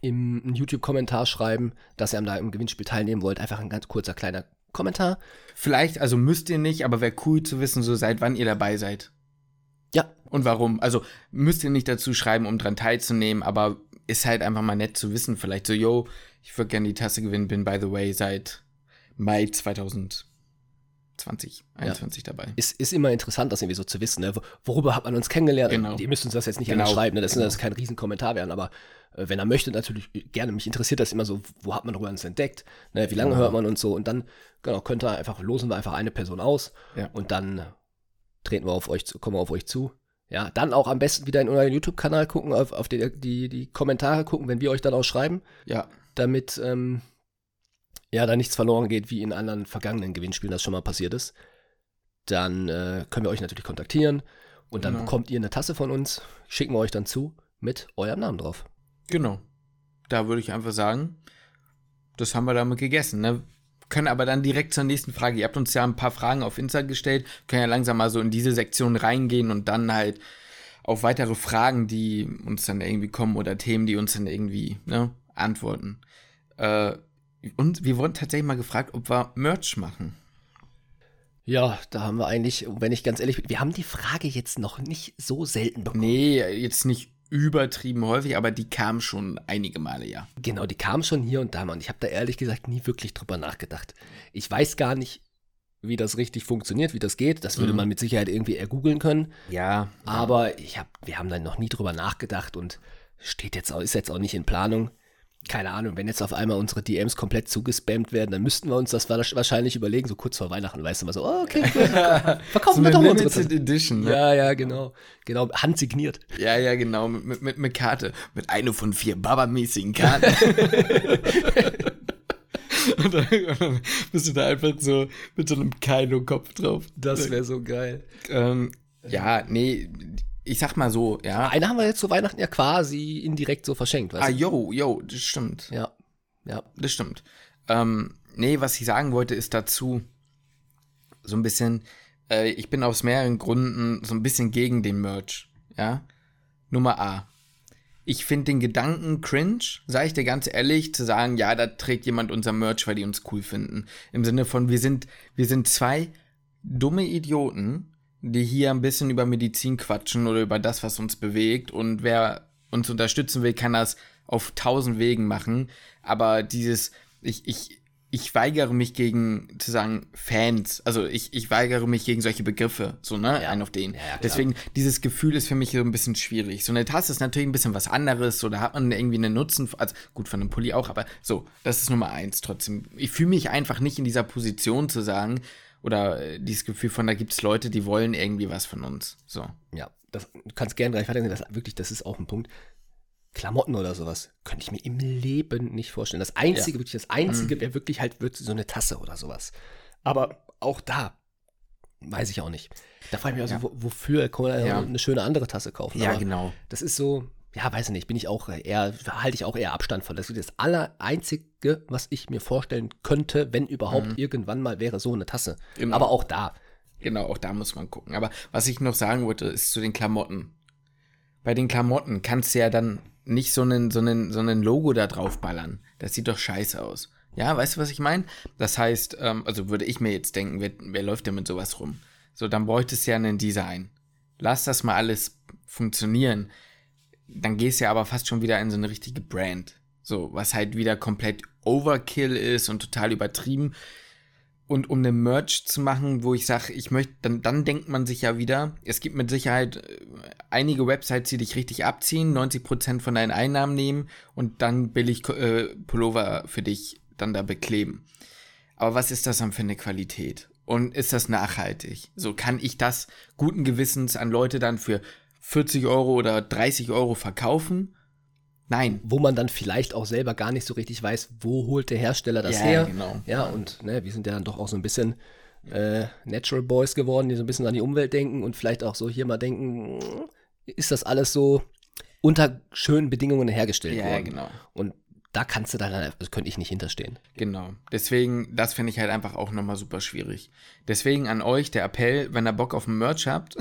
im YouTube-Kommentar schreiben, dass ihr am da im Gewinnspiel teilnehmen wollt. Einfach ein ganz kurzer kleiner Kommentar. Vielleicht, also müsst ihr nicht, aber wäre cool zu wissen, so seit wann ihr dabei seid. Ja. Und warum? Also müsst ihr nicht dazu schreiben, um dran teilzunehmen, aber ist halt einfach mal nett zu wissen. Vielleicht so, yo, ich würde gerne die Tasse gewinnen, bin by the way seit Mai 2020, 2021 ja. dabei. Ist, ist immer interessant, das irgendwie so zu wissen. Ne? Worüber hat man uns kennengelernt? Genau. Ihr müsst uns das jetzt nicht genau. schreiben, ne? das genau. ist kein Riesenkommentar werden, aber äh, wenn er möchte, natürlich gerne. Mich interessiert das immer so, wo hat man darüber uns entdeckt? Ne? Wie lange genau. hört man uns so? Und dann, genau, könnt ihr einfach, losen wir einfach eine Person aus ja. und dann treten wir auf euch zu, kommen wir auf euch zu. Ja, dann auch am besten wieder in euren YouTube-Kanal gucken, auf, auf die, die, die Kommentare gucken, wenn wir euch dann auch schreiben. Ja. Damit, ähm, ja, da nichts verloren geht, wie in anderen vergangenen Gewinnspielen das schon mal passiert ist. Dann äh, können wir euch natürlich kontaktieren und dann genau. bekommt ihr eine Tasse von uns, schicken wir euch dann zu mit eurem Namen drauf. Genau. Da würde ich einfach sagen, das haben wir damit gegessen. Ne? Können aber dann direkt zur nächsten Frage. Ihr habt uns ja ein paar Fragen auf Insta gestellt, können ja langsam mal so in diese Sektion reingehen und dann halt auf weitere Fragen, die uns dann irgendwie kommen oder Themen, die uns dann irgendwie ne, antworten. Äh, und wir wurden tatsächlich mal gefragt, ob wir Merch machen. Ja, da haben wir eigentlich, wenn ich ganz ehrlich bin, wir haben die Frage jetzt noch nicht so selten bekommen. Nee, jetzt nicht übertrieben häufig, aber die kam schon einige Male, ja. Genau, die kam schon hier und da mal. Und ich habe da ehrlich gesagt nie wirklich drüber nachgedacht. Ich weiß gar nicht, wie das richtig funktioniert, wie das geht. Das würde mhm. man mit Sicherheit irgendwie ergoogeln können. Ja. Aber ich hab, wir haben dann noch nie drüber nachgedacht und steht jetzt auch, ist jetzt auch nicht in Planung keine Ahnung, wenn jetzt auf einmal unsere DMs komplett zugespammt werden, dann müssten wir uns das wahrscheinlich überlegen, so kurz vor Weihnachten, weißt du mal so, oh, okay, (laughs) verkaufen so wir doch mal unsere Tasse. Edition, ne? Ja, ja, genau. Genau, handsigniert. Ja, ja, genau, mit, mit, mit Karte. Mit einer von vier Baba-mäßigen Karten. und, (laughs) dann, und, dann, bist du da einfach so mit so einem Kaino-Kopf drauf. Das wäre so geil. Ähm, ja, nee, ich sag mal so, ja. Eine haben wir jetzt zu Weihnachten ja quasi indirekt so verschenkt, weißt ah, du? Ah, yo, yo, das stimmt. Ja, ja. Das stimmt. Ähm, nee, was ich sagen wollte, ist dazu so ein bisschen, äh, ich bin aus mehreren Gründen so ein bisschen gegen den Merch, ja. Nummer A. Ich finde den Gedanken cringe, sage ich dir ganz ehrlich, zu sagen, ja, da trägt jemand unser Merch, weil die uns cool finden. Im Sinne von, wir sind, wir sind zwei dumme Idioten, die hier ein bisschen über Medizin quatschen oder über das, was uns bewegt. Und wer uns unterstützen will, kann das auf tausend Wegen machen. Aber dieses, ich, ich ich weigere mich gegen zu sagen Fans. Also ich, ich weigere mich gegen solche Begriffe, so, ne? Ja. Ein auf den. Ja, ja. Deswegen, dieses Gefühl ist für mich so ein bisschen schwierig. So eine Tasse ist natürlich ein bisschen was anderes, so da hat man irgendwie einen Nutzen, also gut von einem Pulli auch, aber so, das ist Nummer eins trotzdem. Ich fühle mich einfach nicht in dieser Position zu sagen, oder äh, dieses Gefühl von, da gibt es Leute, die wollen irgendwie was von uns. So. Ja, das, du kannst gerne gleich weitergehen. Das, wirklich, das ist auch ein Punkt. Klamotten oder sowas könnte ich mir im Leben nicht vorstellen. Das Einzige, wirklich das Einzige Mhm. wäre wirklich halt wird so eine Tasse oder sowas. Aber auch da weiß ich auch nicht. Da frage ich mich auch Ja. wofür kann man Ja. eine schöne andere Tasse kaufen. Aber genau. Das ist so, ja, weiß ich nicht, bin ich auch eher, halte ich auch eher Abstand von. Das ist das Allereinzige, was ich mir vorstellen könnte, wenn überhaupt irgendwann mal wäre so eine Tasse. Mhm. Genau. Aber auch da. Genau, auch da muss man gucken. Aber was ich noch sagen wollte, ist zu den Klamotten. Bei den Klamotten kannst du ja dann nicht so einen, so einen, so einen Logo da drauf ballern. Das sieht doch scheiße aus. Ja, weißt du, was ich meine? Das heißt, ähm, also würde ich mir jetzt denken, wer, wer läuft denn mit sowas rum? So, dann bräuchtest du ja ein Design. Lass das mal alles funktionieren. Dann gehst du ja aber fast schon wieder in so eine richtige Brand. So, was halt wieder komplett Overkill ist und total übertrieben. Und um eine Merch zu machen, wo ich sage, ich möchte, dann, dann denkt man sich ja wieder, es gibt mit Sicherheit äh, einige Websites, die dich richtig abziehen, 90% von deinen Einnahmen nehmen und dann billig äh, Pullover für dich dann da bekleben. Aber was ist das dann für eine Qualität? Und ist das nachhaltig? So kann ich das guten Gewissens an Leute dann für 40 Euro oder 30 Euro verkaufen? Nein. Wo man dann vielleicht auch selber gar nicht so richtig weiß, wo holt der Hersteller das Ja, her. genau. Ja, und ne, wir sind ja dann doch auch so ein bisschen äh, Natural Boys geworden, die so ein bisschen an die Umwelt denken und vielleicht auch so hier mal denken, ist das alles so unter schönen Bedingungen hergestellt Ja, worden? genau. Und da kannst du dann, also könnte ich nicht hinterstehen. Genau. Deswegen, das finde ich halt einfach auch nochmal super schwierig. Deswegen an euch der Appell, wenn ihr Bock auf ein Merch habt,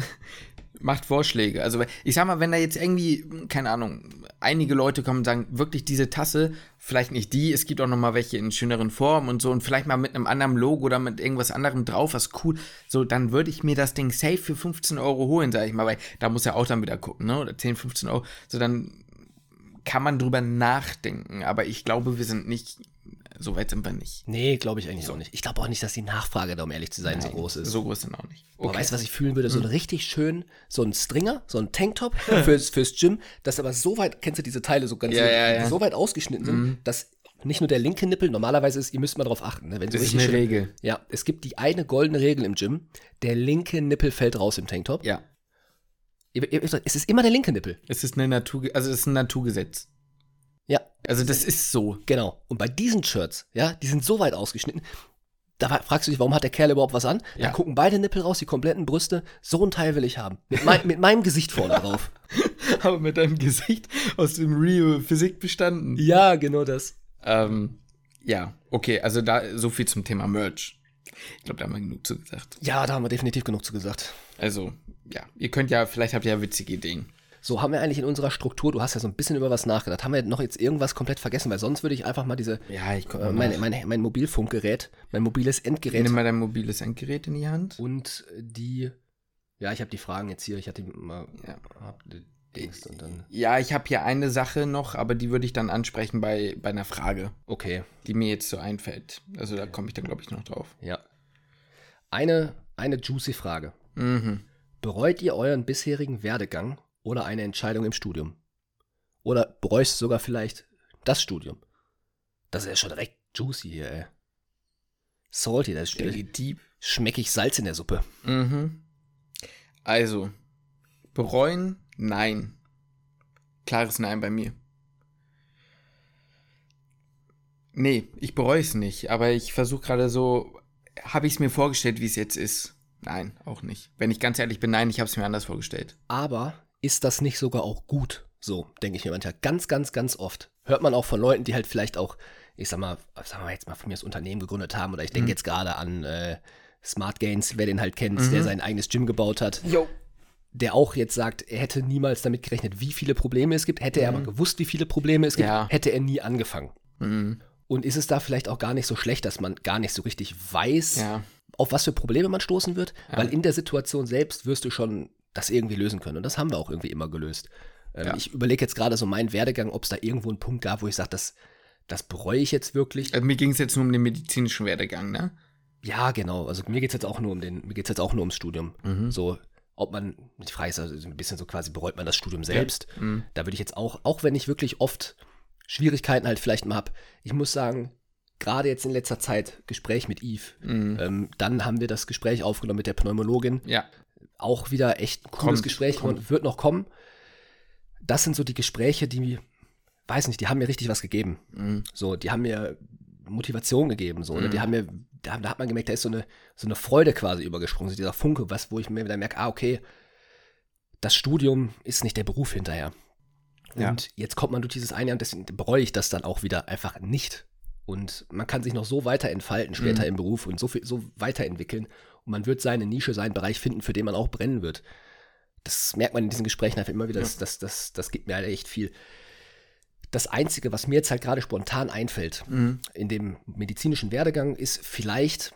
macht Vorschläge. Also ich sag mal, wenn da jetzt irgendwie, keine Ahnung, einige Leute kommen und sagen, wirklich diese Tasse, vielleicht nicht die, es gibt auch nochmal welche in schöneren Formen und so und vielleicht mal mit einem anderen Logo oder mit irgendwas anderem drauf, was cool, so, dann würde ich mir das Ding safe für 15 Euro holen, sag ich mal, weil da muss er auch dann wieder gucken, ne, oder 10, 15 Euro, so dann kann man drüber nachdenken, aber ich glaube, wir sind nicht, so weit sind wir nicht. Nee, glaube ich eigentlich auch nicht. Ich glaube auch nicht, dass die Nachfrage da, um ehrlich zu sein, so groß ist. So groß dann auch nicht. Boah, weißt du, was ich fühlen würde? Mhm. So ein richtig schön, so ein Stringer, so ein Tanktop (laughs) fürs, fürs Gym, das aber so weit, kennst du diese Teile, so ganz Ja, so, ja, ja. Mhm. so weit ausgeschnitten sind, dass nicht nur der linke Nippel, normalerweise ist, ihr müsst mal drauf achten, ne, wenn so Das ist eine schön- Regel. Ja, es gibt die eine goldene Regel im Gym, der linke Nippel fällt raus im Tanktop. Ja. Es ist immer der linke Nippel. Es ist eine Natur, also es ist ein Naturgesetz. Ja, Also das ist so. genau. Und bei diesen Shirts, ja, die sind so weit ausgeschnitten, da fragst du dich, warum hat der Kerl überhaupt was an? Da Ja. gucken beide Nippel raus, die kompletten Brüste. So ein Teil will ich haben. Mit, mein, mit meinem Gesicht vorne (laughs) drauf. Aber mit deinem Gesicht aus dem Rio Physik bestanden. Ja, genau das. Ähm, ja, okay, also da so viel zum Thema Merch. Ich glaube, da haben wir genug zu gesagt. Ja, da haben wir definitiv genug zu gesagt. Also, ja, ihr könnt ja, vielleicht habt ihr ja witzige Ideen. So, haben wir eigentlich in unserer Struktur, du hast ja so ein bisschen über was nachgedacht, haben wir noch jetzt irgendwas komplett vergessen, weil sonst würde ich einfach mal diese, Ja, ich äh, mein, mein, mein Mobilfunkgerät, mein mobiles Endgerät Nimm mal dein mobiles Endgerät in die Hand. und die, ja, ich habe die Fragen jetzt hier, ich hatte mal, Ja. hab die Dings und dann, Ja, ich habe hier eine Sache noch, aber die würde ich dann ansprechen bei, bei einer Frage, okay, die mir jetzt so einfällt. Also da komme ich dann, glaube ich, noch drauf. ja. Eine, eine juicy Frage. Mhm. Bereut ihr euren bisherigen Werdegang oder eine Entscheidung im Studium? Oder bereust du sogar vielleicht das Studium? Das ist ja schon direkt juicy hier, ey. Salty, das ist geht deep. schmeckig Salz in der Suppe. Mhm. Also, bereuen? Nein. Klares Nein bei mir. Nee, ich bereue es nicht, aber ich versuche gerade so, habe ich es mir vorgestellt, wie es jetzt ist? Nein, auch nicht. Wenn ich ganz ehrlich bin, nein, ich habe es mir anders vorgestellt. Aber ist das nicht sogar auch gut? So, denke ich mir manchmal ganz, ganz, ganz oft. Hört man auch von Leuten, die halt vielleicht auch, ich sag mal, sagen wir mal jetzt mal von mir das Unternehmen gegründet haben oder ich denke jetzt gerade an äh, Smart Gains, wer den halt kennt, der sein eigenes Gym gebaut hat. Jo. der auch jetzt sagt, er hätte niemals damit gerechnet, wie viele Probleme es gibt. Hätte er aber gewusst, wie viele Probleme es gibt, Ja. hätte er nie angefangen. Mhm. Und ist es da vielleicht auch gar nicht so schlecht, dass man gar nicht so richtig weiß, Ja. auf was für Probleme man stoßen wird? Weil in der Situation selbst wirst du schon das irgendwie lösen können. Und das haben wir auch irgendwie immer gelöst. Ähm, Ja. Ich überlege jetzt gerade so meinen Werdegang, ob es da irgendwo einen Punkt gab, wo ich sage, das, das bereue ich jetzt wirklich. Also mir ging es jetzt nur um den medizinischen Werdegang, ne? Ja, genau. Also mir geht es jetzt auch nur um den, mir geht jetzt auch nur ums Studium. Mhm. So, ob man, die Frage ist also ein bisschen so quasi, bereut man das Studium selbst? Mhm. Da würde ich jetzt auch, auch wenn ich wirklich oft Schwierigkeiten halt vielleicht mal habe, ich muss sagen, gerade jetzt in letzter Zeit Gespräch mit Yves, Mhm. ähm, dann haben wir das Gespräch aufgenommen mit der Pneumologin. Ja. Auch wieder echt ein cooles Kommt, Gespräch kommt. und wird noch kommen. Das sind so die Gespräche, die, weiß nicht, die haben mir richtig was gegeben. Mhm. So, die haben mir Motivation gegeben, so, ne? Mhm. Die haben mir, da, da hat man gemerkt, da ist so eine, so eine Freude quasi übergesprungen, so dieser Funke, was, wo ich mir wieder merke, ah, okay, das Studium ist nicht der Beruf hinterher. Ja. Und jetzt kommt man durch dieses eine Jahr und deswegen bereue ich das dann auch wieder einfach nicht. Und man kann sich noch so weiter entfalten später Mhm. im Beruf und so viel, so weiterentwickeln. Und man wird seine Nische, seinen Bereich finden, für den man auch brennen wird. Das merkt man in diesen Gesprächen einfach immer wieder. Das, das, das, das gibt mir halt echt viel. Das Einzige, was mir jetzt halt gerade spontan einfällt, Mhm. in dem medizinischen Werdegang, ist vielleicht,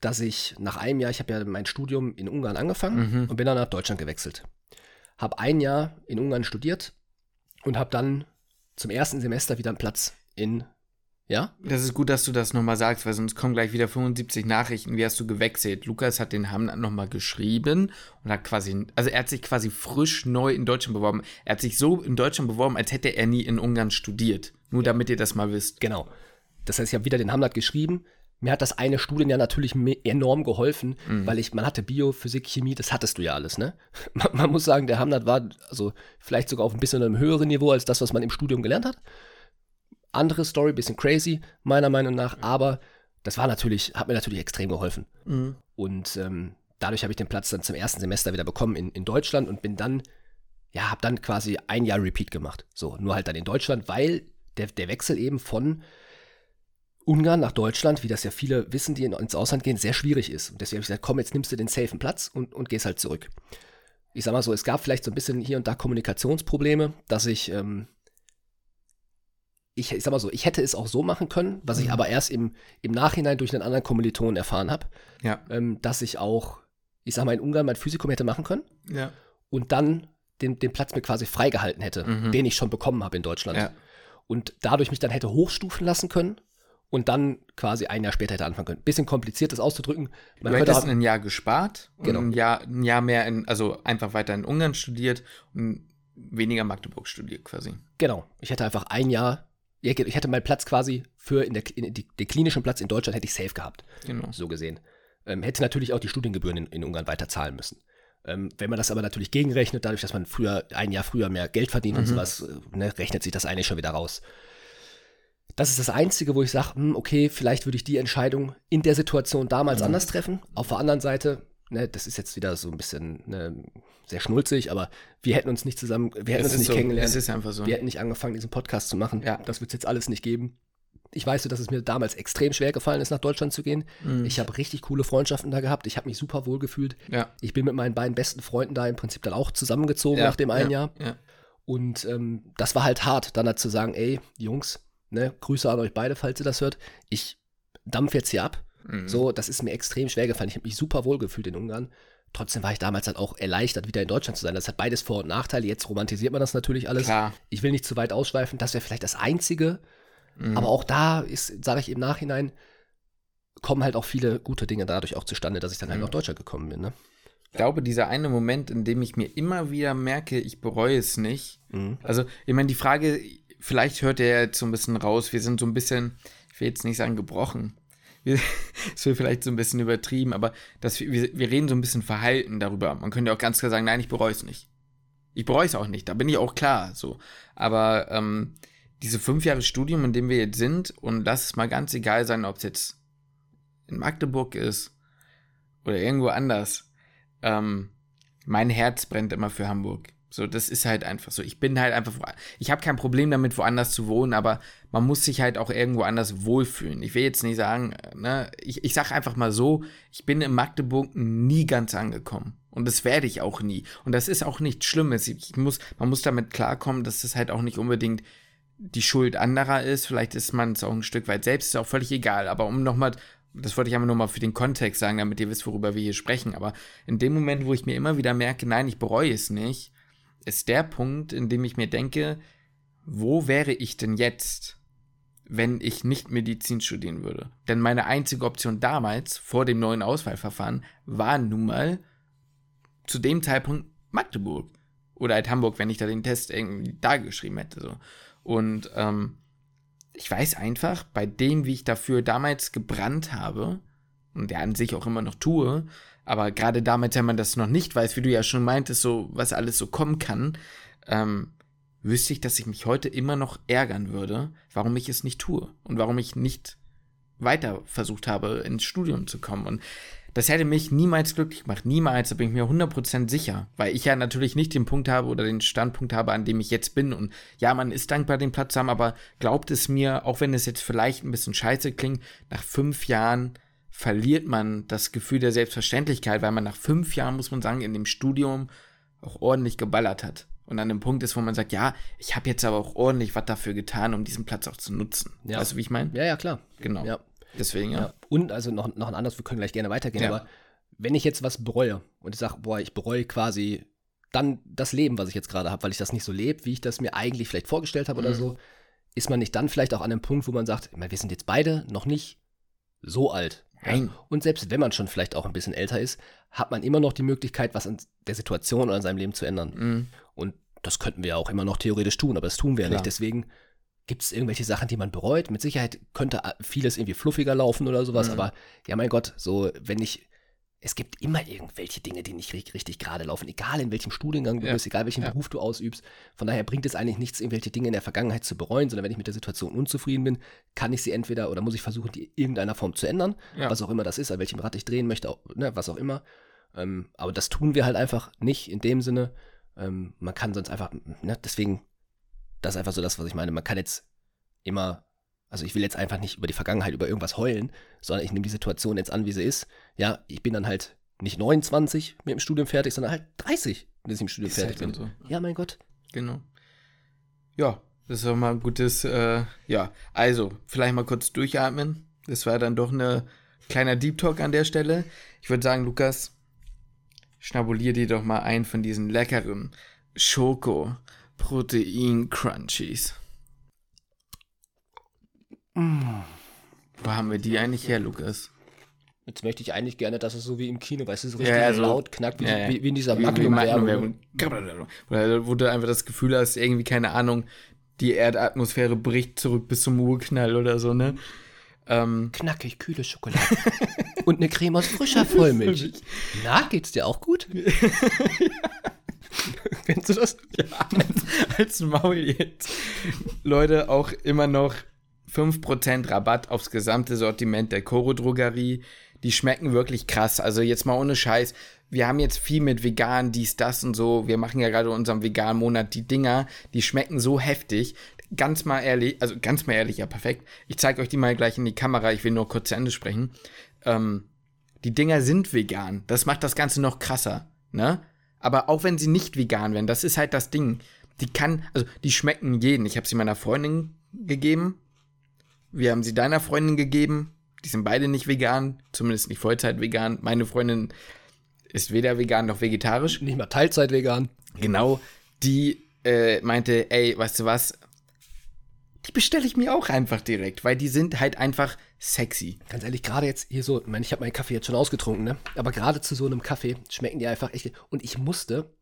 dass ich nach einem Jahr, ich habe ja mein Studium in Ungarn angefangen Mhm. und bin dann nach Deutschland gewechselt. Habe ein Jahr in Ungarn studiert und habe dann zum ersten Semester wieder einen Platz in, ja? Das ist gut, dass du das nochmal sagst, weil sonst kommen gleich wieder 75 Nachrichten. Wie hast du gewechselt? Lukas hat den Hamlet nochmal geschrieben und hat quasi, also er hat sich quasi frisch neu in Deutschland beworben. Er hat sich so in Deutschland beworben, als hätte er nie in Ungarn studiert. Nur damit ihr das mal wisst. Genau. Das heißt, ich habe wieder den Hamlet geschrieben. Mir hat das eine Studienjahr natürlich enorm geholfen, weil ich, man hatte Bio, Physik, Chemie, das hattest du ja alles, ne? (laughs) Man, man muss sagen, der Hamlet war also vielleicht sogar auf ein bisschen einem höheren Niveau als das, was man im Studium gelernt hat. Andere Story, bisschen crazy, meiner Meinung nach, aber das war natürlich, hat mir natürlich extrem geholfen. Und ähm, dadurch habe ich den Platz dann zum ersten Semester wieder bekommen in, in Deutschland und bin dann, ja, habe dann quasi ein Jahr Repeat gemacht. So, nur halt dann in Deutschland, weil der, der Wechsel eben von Ungarn nach Deutschland, wie das ja viele wissen, die in, ins Ausland gehen, sehr schwierig ist. Und deswegen habe ich gesagt, komm, jetzt nimmst du den safen Platz und, und gehst halt zurück. Ich sag mal so, es gab vielleicht so ein bisschen hier und da Kommunikationsprobleme, dass ich, ähm, ich, ich sag mal so, ich hätte es auch so machen können, was ich Mhm. aber erst im, im Nachhinein durch einen anderen Kommilitonen erfahren habe, Ja. ähm, dass ich auch, ich sag mal, in Ungarn mein Physikum hätte machen können Ja. und dann den, den Platz mir quasi freigehalten hätte, Mhm. den ich schon bekommen habe in Deutschland. Ja. Und dadurch mich dann hätte hochstufen lassen können und dann quasi ein Jahr später hätte anfangen können. Bisschen kompliziert, das auszudrücken. Man du hättest auch, ein Jahr gespart Genau. und ein Jahr, ein Jahr mehr in, also einfach weiter in Ungarn studiert und weniger Magdeburg studiert quasi. genau, ich hätte einfach ein Jahr, ich hätte meinen Platz quasi für in der, in die, den klinischen Platz in Deutschland hätte ich safe gehabt, Genau. so gesehen. Ähm, hätte natürlich auch die Studiengebühren in, in Ungarn weiter zahlen müssen. Ähm, wenn man das aber natürlich gegenrechnet, dadurch, dass man früher ein Jahr früher mehr Geld verdient und Mhm. sowas, äh, ne, rechnet sich das eigentlich schon wieder raus. Das ist das Einzige, wo ich sage, hm, okay, vielleicht würde ich die Entscheidung in der Situation damals Mhm. anders treffen. Auf der anderen Seite, ne, das ist jetzt wieder so ein bisschen ne, sehr schnulzig, aber wir hätten uns nicht zusammen, wir hätten Es uns nicht so, kennengelernt. es ist einfach so. Wir hätten nicht angefangen, diesen Podcast zu machen. Ja. Das wird es jetzt alles nicht geben. Ich weiß, so, dass es mir damals extrem schwer gefallen ist, nach Deutschland zu gehen. Mhm. Ich habe richtig coole Freundschaften da gehabt. Ich habe mich super wohl gefühlt. ja. Ich bin mit meinen beiden besten Freunden da im Prinzip dann auch zusammengezogen ja. nach dem einen ja. Jahr. Ja. Und ähm, das war halt hart, dann halt zu sagen, ey, Jungs, ne, Grüße an euch beide, falls ihr das hört. Ich dampf jetzt hier ab. Mhm. So, das ist mir extrem schwer gefallen. Ich habe mich super wohl gefühlt in Ungarn. Trotzdem war ich damals halt auch erleichtert, wieder in Deutschland zu sein. Das hat beides Vor- und Nachteile. Jetzt romantisiert man das natürlich alles. Klar. Ich will nicht zu weit ausschweifen. Das wäre vielleicht das Einzige. Mhm. Aber auch da ist, sage ich im Nachhinein, kommen halt auch viele gute Dinge dadurch auch zustande, dass ich dann halt Mhm. nach Deutschland gekommen bin. Ne? Ich glaube, dieser eine Moment, in dem ich mir immer wieder merke, ich bereue es nicht. Mhm. Also, ich meine, die Frage, vielleicht hört ihr jetzt so ein bisschen raus, wir sind so ein bisschen, ich will jetzt nicht sagen gebrochen. Wir- (laughs) Das wird vielleicht so ein bisschen übertrieben, aber das, wir, wir reden so ein bisschen verhalten darüber. Man könnte auch ganz klar sagen, nein, ich bereue es nicht. Ich bereue es auch nicht, da bin ich auch klar so. Aber ähm, diese fünf Jahre Studium, in dem wir jetzt sind, und lass es mal ganz egal sein, ob es jetzt in Magdeburg ist oder irgendwo anders, ähm, mein Herz brennt immer für Hamburg. So, das ist halt einfach so. Ich bin halt einfach, ich habe kein Problem damit, woanders zu wohnen, aber man muss sich halt auch irgendwo anders wohlfühlen. Ich will jetzt nicht sagen, äh, ne, ich, ich sage einfach mal so, ich bin in Magdeburg nie ganz angekommen. Und das werde ich auch nie. Und das ist auch nichts Schlimmes. Ich muss, man muss damit klarkommen, dass das halt auch nicht unbedingt die Schuld anderer ist. Vielleicht ist man es auch ein Stück weit selbst, ist auch völlig egal. Aber um nochmal, das wollte ich aber nochmal für den Kontext sagen, damit ihr wisst, worüber wir hier sprechen. Aber in dem Moment, wo ich mir immer wieder merke, nein, ich bereue es nicht, ist der Punkt, in dem ich mir denke, wo wäre ich denn jetzt? wenn ich nicht Medizin studieren würde. Denn meine einzige Option damals, vor dem neuen Auswahlverfahren, war nun mal zu dem Zeitpunkt Magdeburg. Oder halt Hamburg, wenn ich da den Test irgendwie da geschrieben hätte. So. Und ähm, ich weiß einfach, bei dem, wie ich dafür damals gebrannt habe, und der an sich auch immer noch tue, aber gerade damals, wenn man das noch nicht weiß, wie du ja schon meintest, so was alles so kommen kann, ähm, wüsste ich, dass ich mich heute immer noch ärgern würde, warum ich es nicht tue und warum ich nicht weiter versucht habe, ins Studium zu kommen. Und das hätte mich niemals glücklich gemacht. Niemals, da bin ich mir 100% sicher. Weil ich ja natürlich nicht den Punkt habe oder den Standpunkt habe, an dem ich jetzt bin. Und ja, man ist dankbar, den Platz zu haben, aber glaubt es mir, auch wenn es jetzt vielleicht ein bisschen scheiße klingt, nach fünf Jahren verliert man das Gefühl der Selbstverständlichkeit, weil man nach fünf Jahren, muss man sagen, in dem Studium auch ordentlich geballert hat und an dem Punkt ist, wo man sagt, ja, ich habe jetzt aber auch ordentlich was dafür getan, um diesen Platz auch zu nutzen. Ja. Weißt du, wie ich meine? Ja, ja, klar. Genau. Ja. Deswegen, ja. ja. Und also noch, noch ein anderes, wir können gleich gerne weitergehen, Ja. aber wenn ich jetzt was bereue und ich sage, boah, ich bereue quasi dann das Leben, was ich jetzt gerade habe, weil ich das nicht so lebe, wie ich das mir eigentlich vielleicht vorgestellt habe oder Mhm. so, ist man nicht dann vielleicht auch an einem Punkt, wo man sagt, ich meine, wir sind jetzt beide noch nicht so alt. Nein. Und selbst wenn man schon vielleicht auch ein bisschen älter ist, hat man immer noch die Möglichkeit, was an der Situation oder an seinem Leben zu ändern. Mhm. Und das könnten wir ja auch immer noch theoretisch tun, aber das tun wir ja nicht. Deswegen gibt es irgendwelche Sachen, die man bereut. Mit Sicherheit könnte vieles irgendwie fluffiger laufen oder sowas, Mhm. aber ja, mein Gott, so, wenn ich. Es gibt immer irgendwelche Dinge, die nicht richtig, gerade laufen, egal in welchem Studiengang du Ja. bist, egal welchen Ja. Beruf du ausübst. Von daher bringt es eigentlich nichts, irgendwelche Dinge in der Vergangenheit zu bereuen, sondern wenn ich mit der Situation unzufrieden bin, kann ich sie entweder oder muss ich versuchen, die in irgendeiner Form zu ändern, Ja. was auch immer das ist, an welchem Rad ich drehen möchte, auch, ne, was auch immer. Ähm, aber das tun wir halt einfach nicht in dem Sinne. Ähm, man kann sonst einfach, ne, deswegen, das ist einfach so das, was ich meine. Man kann jetzt immer, also ich will jetzt einfach nicht über die Vergangenheit, über irgendwas heulen, sondern ich nehme die Situation jetzt an, wie sie ist. Ja, ich bin dann halt nicht 29 mit dem Studium fertig, sondern halt 30, bis ich im Studium Ist fertig halt bin. dann Ja, mein Gott. Genau. Ja, das ist doch mal ein gutes, äh, ja, also, vielleicht mal kurz durchatmen. Das war dann doch ein kleiner Deep Talk an der Stelle. Ich würde sagen, Lukas, schnabulier dir doch mal ein von diesen leckeren Schoko-Protein-Crunchies. Wo haben wir die eigentlich her, Lukas? Jetzt möchte ich eigentlich gerne, dass es so wie im Kino, weißt du, so richtig Ja, so- laut knackt, wie, Ja, wie, wie in dieser Magnum-Werbung. Wo du einfach das Gefühl hast, irgendwie, keine Ahnung, die Erdatmosphäre bricht zurück bis zum Urknall oder so, ne? Ähm, Knackig, kühle Schokolade. (laughs) Und eine Creme aus frischer Vollmilch. Na, geht's dir auch gut? (laughs) (laughs) Kennst du das? ja, als, als Maul jetzt. Leute, auch immer noch 5% Rabatt aufs gesamte Sortiment der Koro Drogerie. Die schmecken wirklich krass. Also jetzt mal ohne Scheiß. Wir haben jetzt viel mit vegan, dies, das und so. Wir machen ja gerade unserem veganen Monat die Dinger. Die schmecken so heftig. Ganz mal ehrlich, also ganz mal ehrlich, ja perfekt. Ich zeige euch die mal gleich in die Kamera. Ich will nur kurz zu Ende sprechen. Ähm, die Dinger sind vegan. Das macht das Ganze noch krasser, ne? Aber auch wenn sie nicht vegan wären, das ist halt das Ding. Die kann, also die schmecken jeden. Ich habe sie meiner Freundin gegeben. Wir haben sie deiner Freundin gegeben. Die sind beide nicht vegan, zumindest nicht Vollzeit vegan. Meine Freundin ist weder vegan noch vegetarisch. Nicht mal Teilzeit vegan. Genau, die äh, meinte, ey, weißt du was? Die bestelle ich mir auch einfach direkt, weil die sind halt einfach sexy. Ganz ehrlich, gerade jetzt hier so, ich meine, ich habe meinen Kaffee jetzt schon ausgetrunken, ne? Aber gerade zu so einem Kaffee schmecken die einfach echt. Und ich musste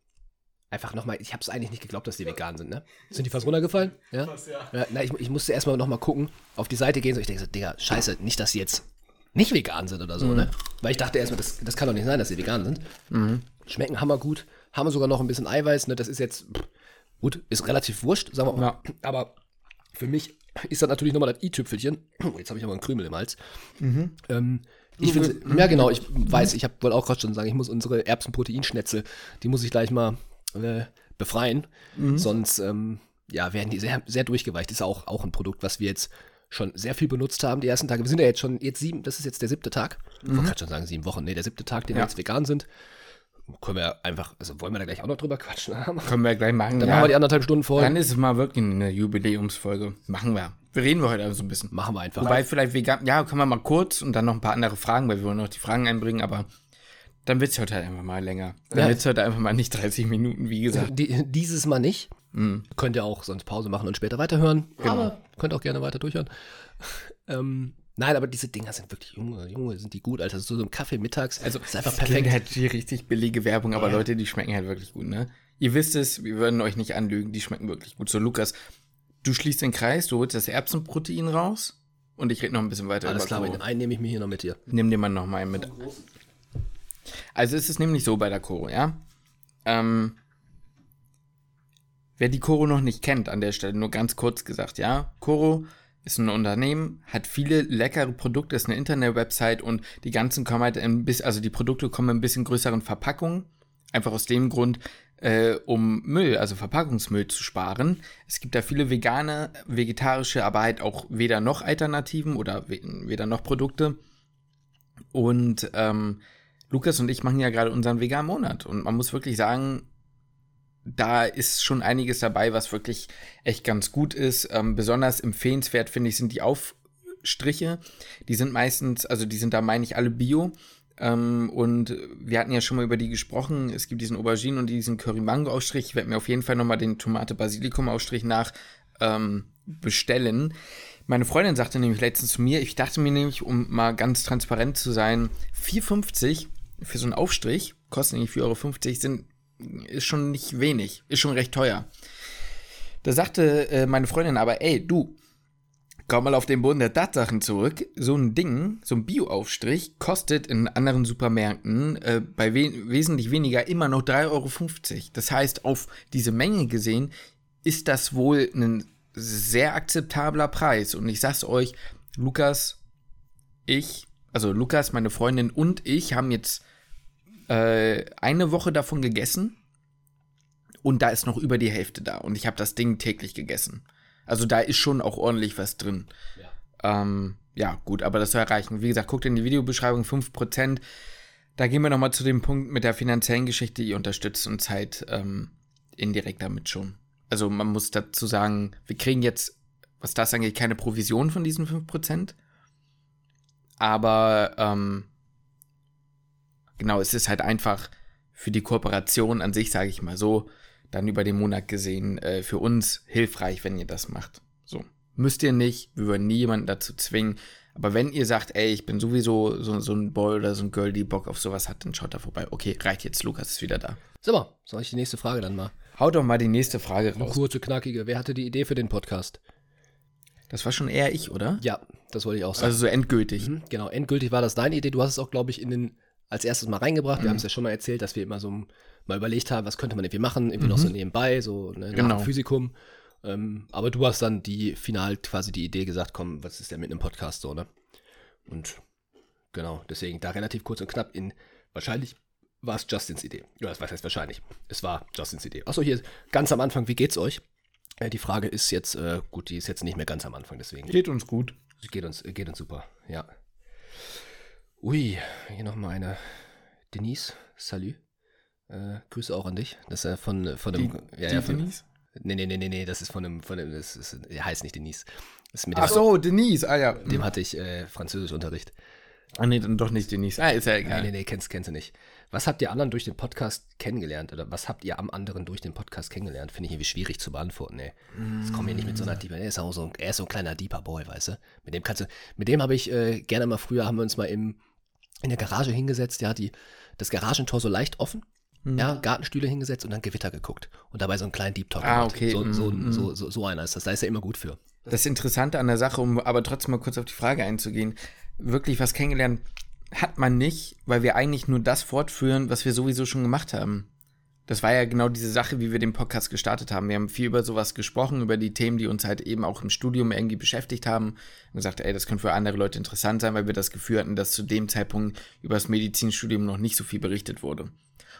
einfach nochmal, ich habe es eigentlich nicht geglaubt, dass die vegan sind, ne? Sind die fast runtergefallen? Ja. ja na, ich, ich musste erstmal nochmal gucken, auf die Seite gehen, so ich denke so, Digga, scheiße, nicht, dass sie jetzt nicht vegan sind oder so, ne? Weil ich dachte erstmal, das, das kann doch nicht sein, dass sie vegan sind. Schmecken hammergut, haben sogar noch ein bisschen Eiweiß, ne? Das ist jetzt, pff, gut, ist relativ wurscht, sagen wir mal. Aber für mich ist das natürlich nochmal das i-Tüpfelchen. Oh, jetzt habe ich aber einen Krümel im Hals. Ähm, ich finde, ja genau, ich weiß, ich wollte auch gerade schon sagen, ich muss unsere Erbsenproteinschnetzel, die muss ich gleich mal äh, befreien. Sonst, ähm, ja, werden die sehr, sehr durchgeweicht. Ist auch, auch ein Produkt, was wir jetzt schon sehr viel benutzt haben, die ersten Tage. Wir sind ja jetzt schon, jetzt sieben, das ist jetzt der siebte Tag. Ich wollte gerade schon sagen, sieben Wochen. Nee, der siebte Tag, den wir Ja. jetzt vegan sind. Können wir einfach, also wollen wir da gleich auch noch drüber quatschen? Dann (laughs) Können wir gleich machen. haben wir die anderthalb Stunden voll. Dann ist es mal wirklich eine Jubiläumsfolge. Machen wir. Wir reden wir heute also so ein bisschen. Machen wir einfach. Wobei vielleicht vegan, ja, können wir mal kurz und dann noch ein paar andere Fragen, weil wir wollen noch die Fragen einbringen, aber dann wird es heute halt einfach mal länger. Dann Ja. wird es heute einfach mal nicht 30 Minuten, wie gesagt. Die, dieses Mal nicht. Mhm. Könnt ihr auch sonst Pause machen und später weiterhören. Genau. Aber könnt auch gerne weiter durchhören. (laughs) ähm, nein, aber diese Dinger sind wirklich, Junge, Junge, sind die gut, Alter. So, so ein Kaffee mittags. Also, ist einfach perfekt. halt die richtig billige Werbung, aber ja. Leute, die schmecken halt wirklich gut, ne? Ihr wisst es, wir würden euch nicht anlügen, die schmecken wirklich gut. So, Lukas, du schließt den Kreis, du holst das Erbsenprotein raus und ich rede noch ein bisschen weiter Alles klar, den einen nehme ich mir hier noch mit dir. Nimm dir mal noch mal einen mit. Also ist es nämlich so bei der Koro, ja? Ähm, Wer die Coro noch nicht kennt, an der Stelle nur ganz kurz gesagt, ja, Coro ist ein Unternehmen, hat viele leckere Produkte, ist eine Internet-Website und die ganzen kommen halt ein bisschen, also die Produkte kommen in ein bisschen größeren Verpackungen. Einfach aus dem Grund, äh, um Müll, also Verpackungsmüll zu sparen. Es gibt da viele vegane, vegetarische, aber halt auch weder noch Alternativen oder weder noch Produkte. Und ähm, Lukas und ich machen ja gerade unseren veganen Monat und man muss wirklich sagen, da ist schon einiges dabei, was wirklich echt ganz gut ist. Ähm, besonders empfehlenswert, finde ich, sind die Aufstriche. Die sind meistens, also die sind da, meine ich, alle Bio. Ähm, und wir hatten ja schon mal über die gesprochen. Es gibt diesen Aubergine und diesen Curry-Mango-Aufstrich. Ich werde mir auf jeden Fall nochmal den Tomate-Basilikum-Aufstrich nach ähm, bestellen. Meine Freundin sagte nämlich letztens zu mir, ich dachte mir nämlich, um mal ganz transparent zu sein, 4,50 für so einen Aufstrich, kostet nämlich 4,50 Euro, sind ist schon nicht wenig, ist schon recht teuer. Da sagte äh, meine Freundin aber, ey, du, komm mal auf den Boden der Tatsachen zurück. So ein Ding, so ein Bio-Aufstrich, kostet in anderen Supermärkten äh, bei we wesentlich weniger immer noch 3,50 Euro. Das heißt, auf diese Menge gesehen ist das wohl ein sehr akzeptabler Preis. Und ich sag's euch, Lukas, ich, also Lukas, meine Freundin und ich haben jetzt äh, eine Woche davon gegessen und da ist noch über die Hälfte da und ich habe das Ding täglich gegessen. Also da ist schon auch ordentlich was drin. Ja, ähm, ja gut, aber das soll erreichen. Wie gesagt, guckt in die Videobeschreibung 5%. Da gehen wir nochmal zu dem Punkt mit der finanziellen Geschichte. Ihr unterstützt uns halt ähm, indirekt damit schon. Also man muss dazu sagen, wir kriegen jetzt, was das angeht, keine Provision von diesen 5%. Aber ähm, genau, es ist halt einfach für die Kooperation an sich, sage ich mal so, dann über den Monat gesehen, äh, für uns hilfreich, wenn ihr das macht. So. Müsst ihr nicht, wir würden nie jemanden dazu zwingen. Aber wenn ihr sagt, ey, ich bin sowieso so, so ein Boy oder so ein Girl, die Bock auf sowas hat, dann schaut da vorbei. Okay, reicht jetzt, Lukas ist wieder da. So, soll ich die nächste Frage dann mal? Hau doch mal die nächste Frage raus. Eine kurze, knackige. Wer hatte die Idee für den Podcast? Das war schon eher ich, oder? Ja, das wollte ich auch sagen. Also so endgültig. Mhm, genau, endgültig war das deine Idee. Du hast es auch, glaube ich, in den als erstes mal reingebracht. Wir mhm. haben es ja schon mal erzählt, dass wir immer so mal überlegt haben, was könnte man irgendwie machen, irgendwie mhm. noch so mhm. nebenbei, so ne, genau. Physikum. Ähm, aber du hast dann die final quasi die Idee gesagt, komm, was ist denn mit einem Podcast so, ne? Und genau, deswegen da relativ kurz und knapp in, wahrscheinlich war es Justins Idee. Ja, das heißt wahrscheinlich. Es war Justins Idee. Achso, hier ganz am Anfang, wie geht's euch? Äh, die Frage ist jetzt, äh, gut, die ist jetzt nicht mehr ganz am Anfang, deswegen. Geht uns gut. Geht uns, geht uns super, ja. Ui, hier nochmal eine. Denise, salut. Äh, Grüße auch an dich. Das ist ja von, von einem. Die, ja, die ja, von, Denise? Nee, nee, nee, nee, nee, das ist von einem. Von einem das ist, er heißt nicht Denise. Ach so, Denise, ah ja. Dem hatte ich äh, Französischunterricht. Ah, nee, dann doch nicht Denise. Ah, ist ja egal. Nee, nee, nee, kennst, kennst du nicht. Was habt ihr anderen durch den Podcast kennengelernt? Oder was habt ihr am anderen durch den Podcast kennengelernt? Finde ich irgendwie schwierig zu beantworten, ey. Das kommt mir nicht mit so einer Deeper. Er ist auch so ein, er ist so ein kleiner Deeper Boy, weißt du? Mit dem kannst du, mit dem habe ich äh, gerne mal früher, haben wir uns mal im, in der Garage hingesetzt, ja, die, das Garagentor so leicht offen, mhm. ja, Gartenstühle hingesetzt und dann Gewitter geguckt. Und dabei so einen kleinen Deep Talk. Ah, okay. So, so, mhm. so, so, so, einer ist das. Da ist er immer gut für. Das Interessante an der Sache, um aber trotzdem mal kurz auf die Frage einzugehen, wirklich was kennengelernt hat man nicht, weil wir eigentlich nur das fortführen, was wir sowieso schon gemacht haben. Das war ja genau diese Sache, wie wir den Podcast gestartet haben. Wir haben viel über sowas gesprochen, über die Themen, die uns halt eben auch im Studium irgendwie beschäftigt haben. Und gesagt, ey, das könnte für andere Leute interessant sein, weil wir das Gefühl hatten, dass zu dem Zeitpunkt über das Medizinstudium noch nicht so viel berichtet wurde.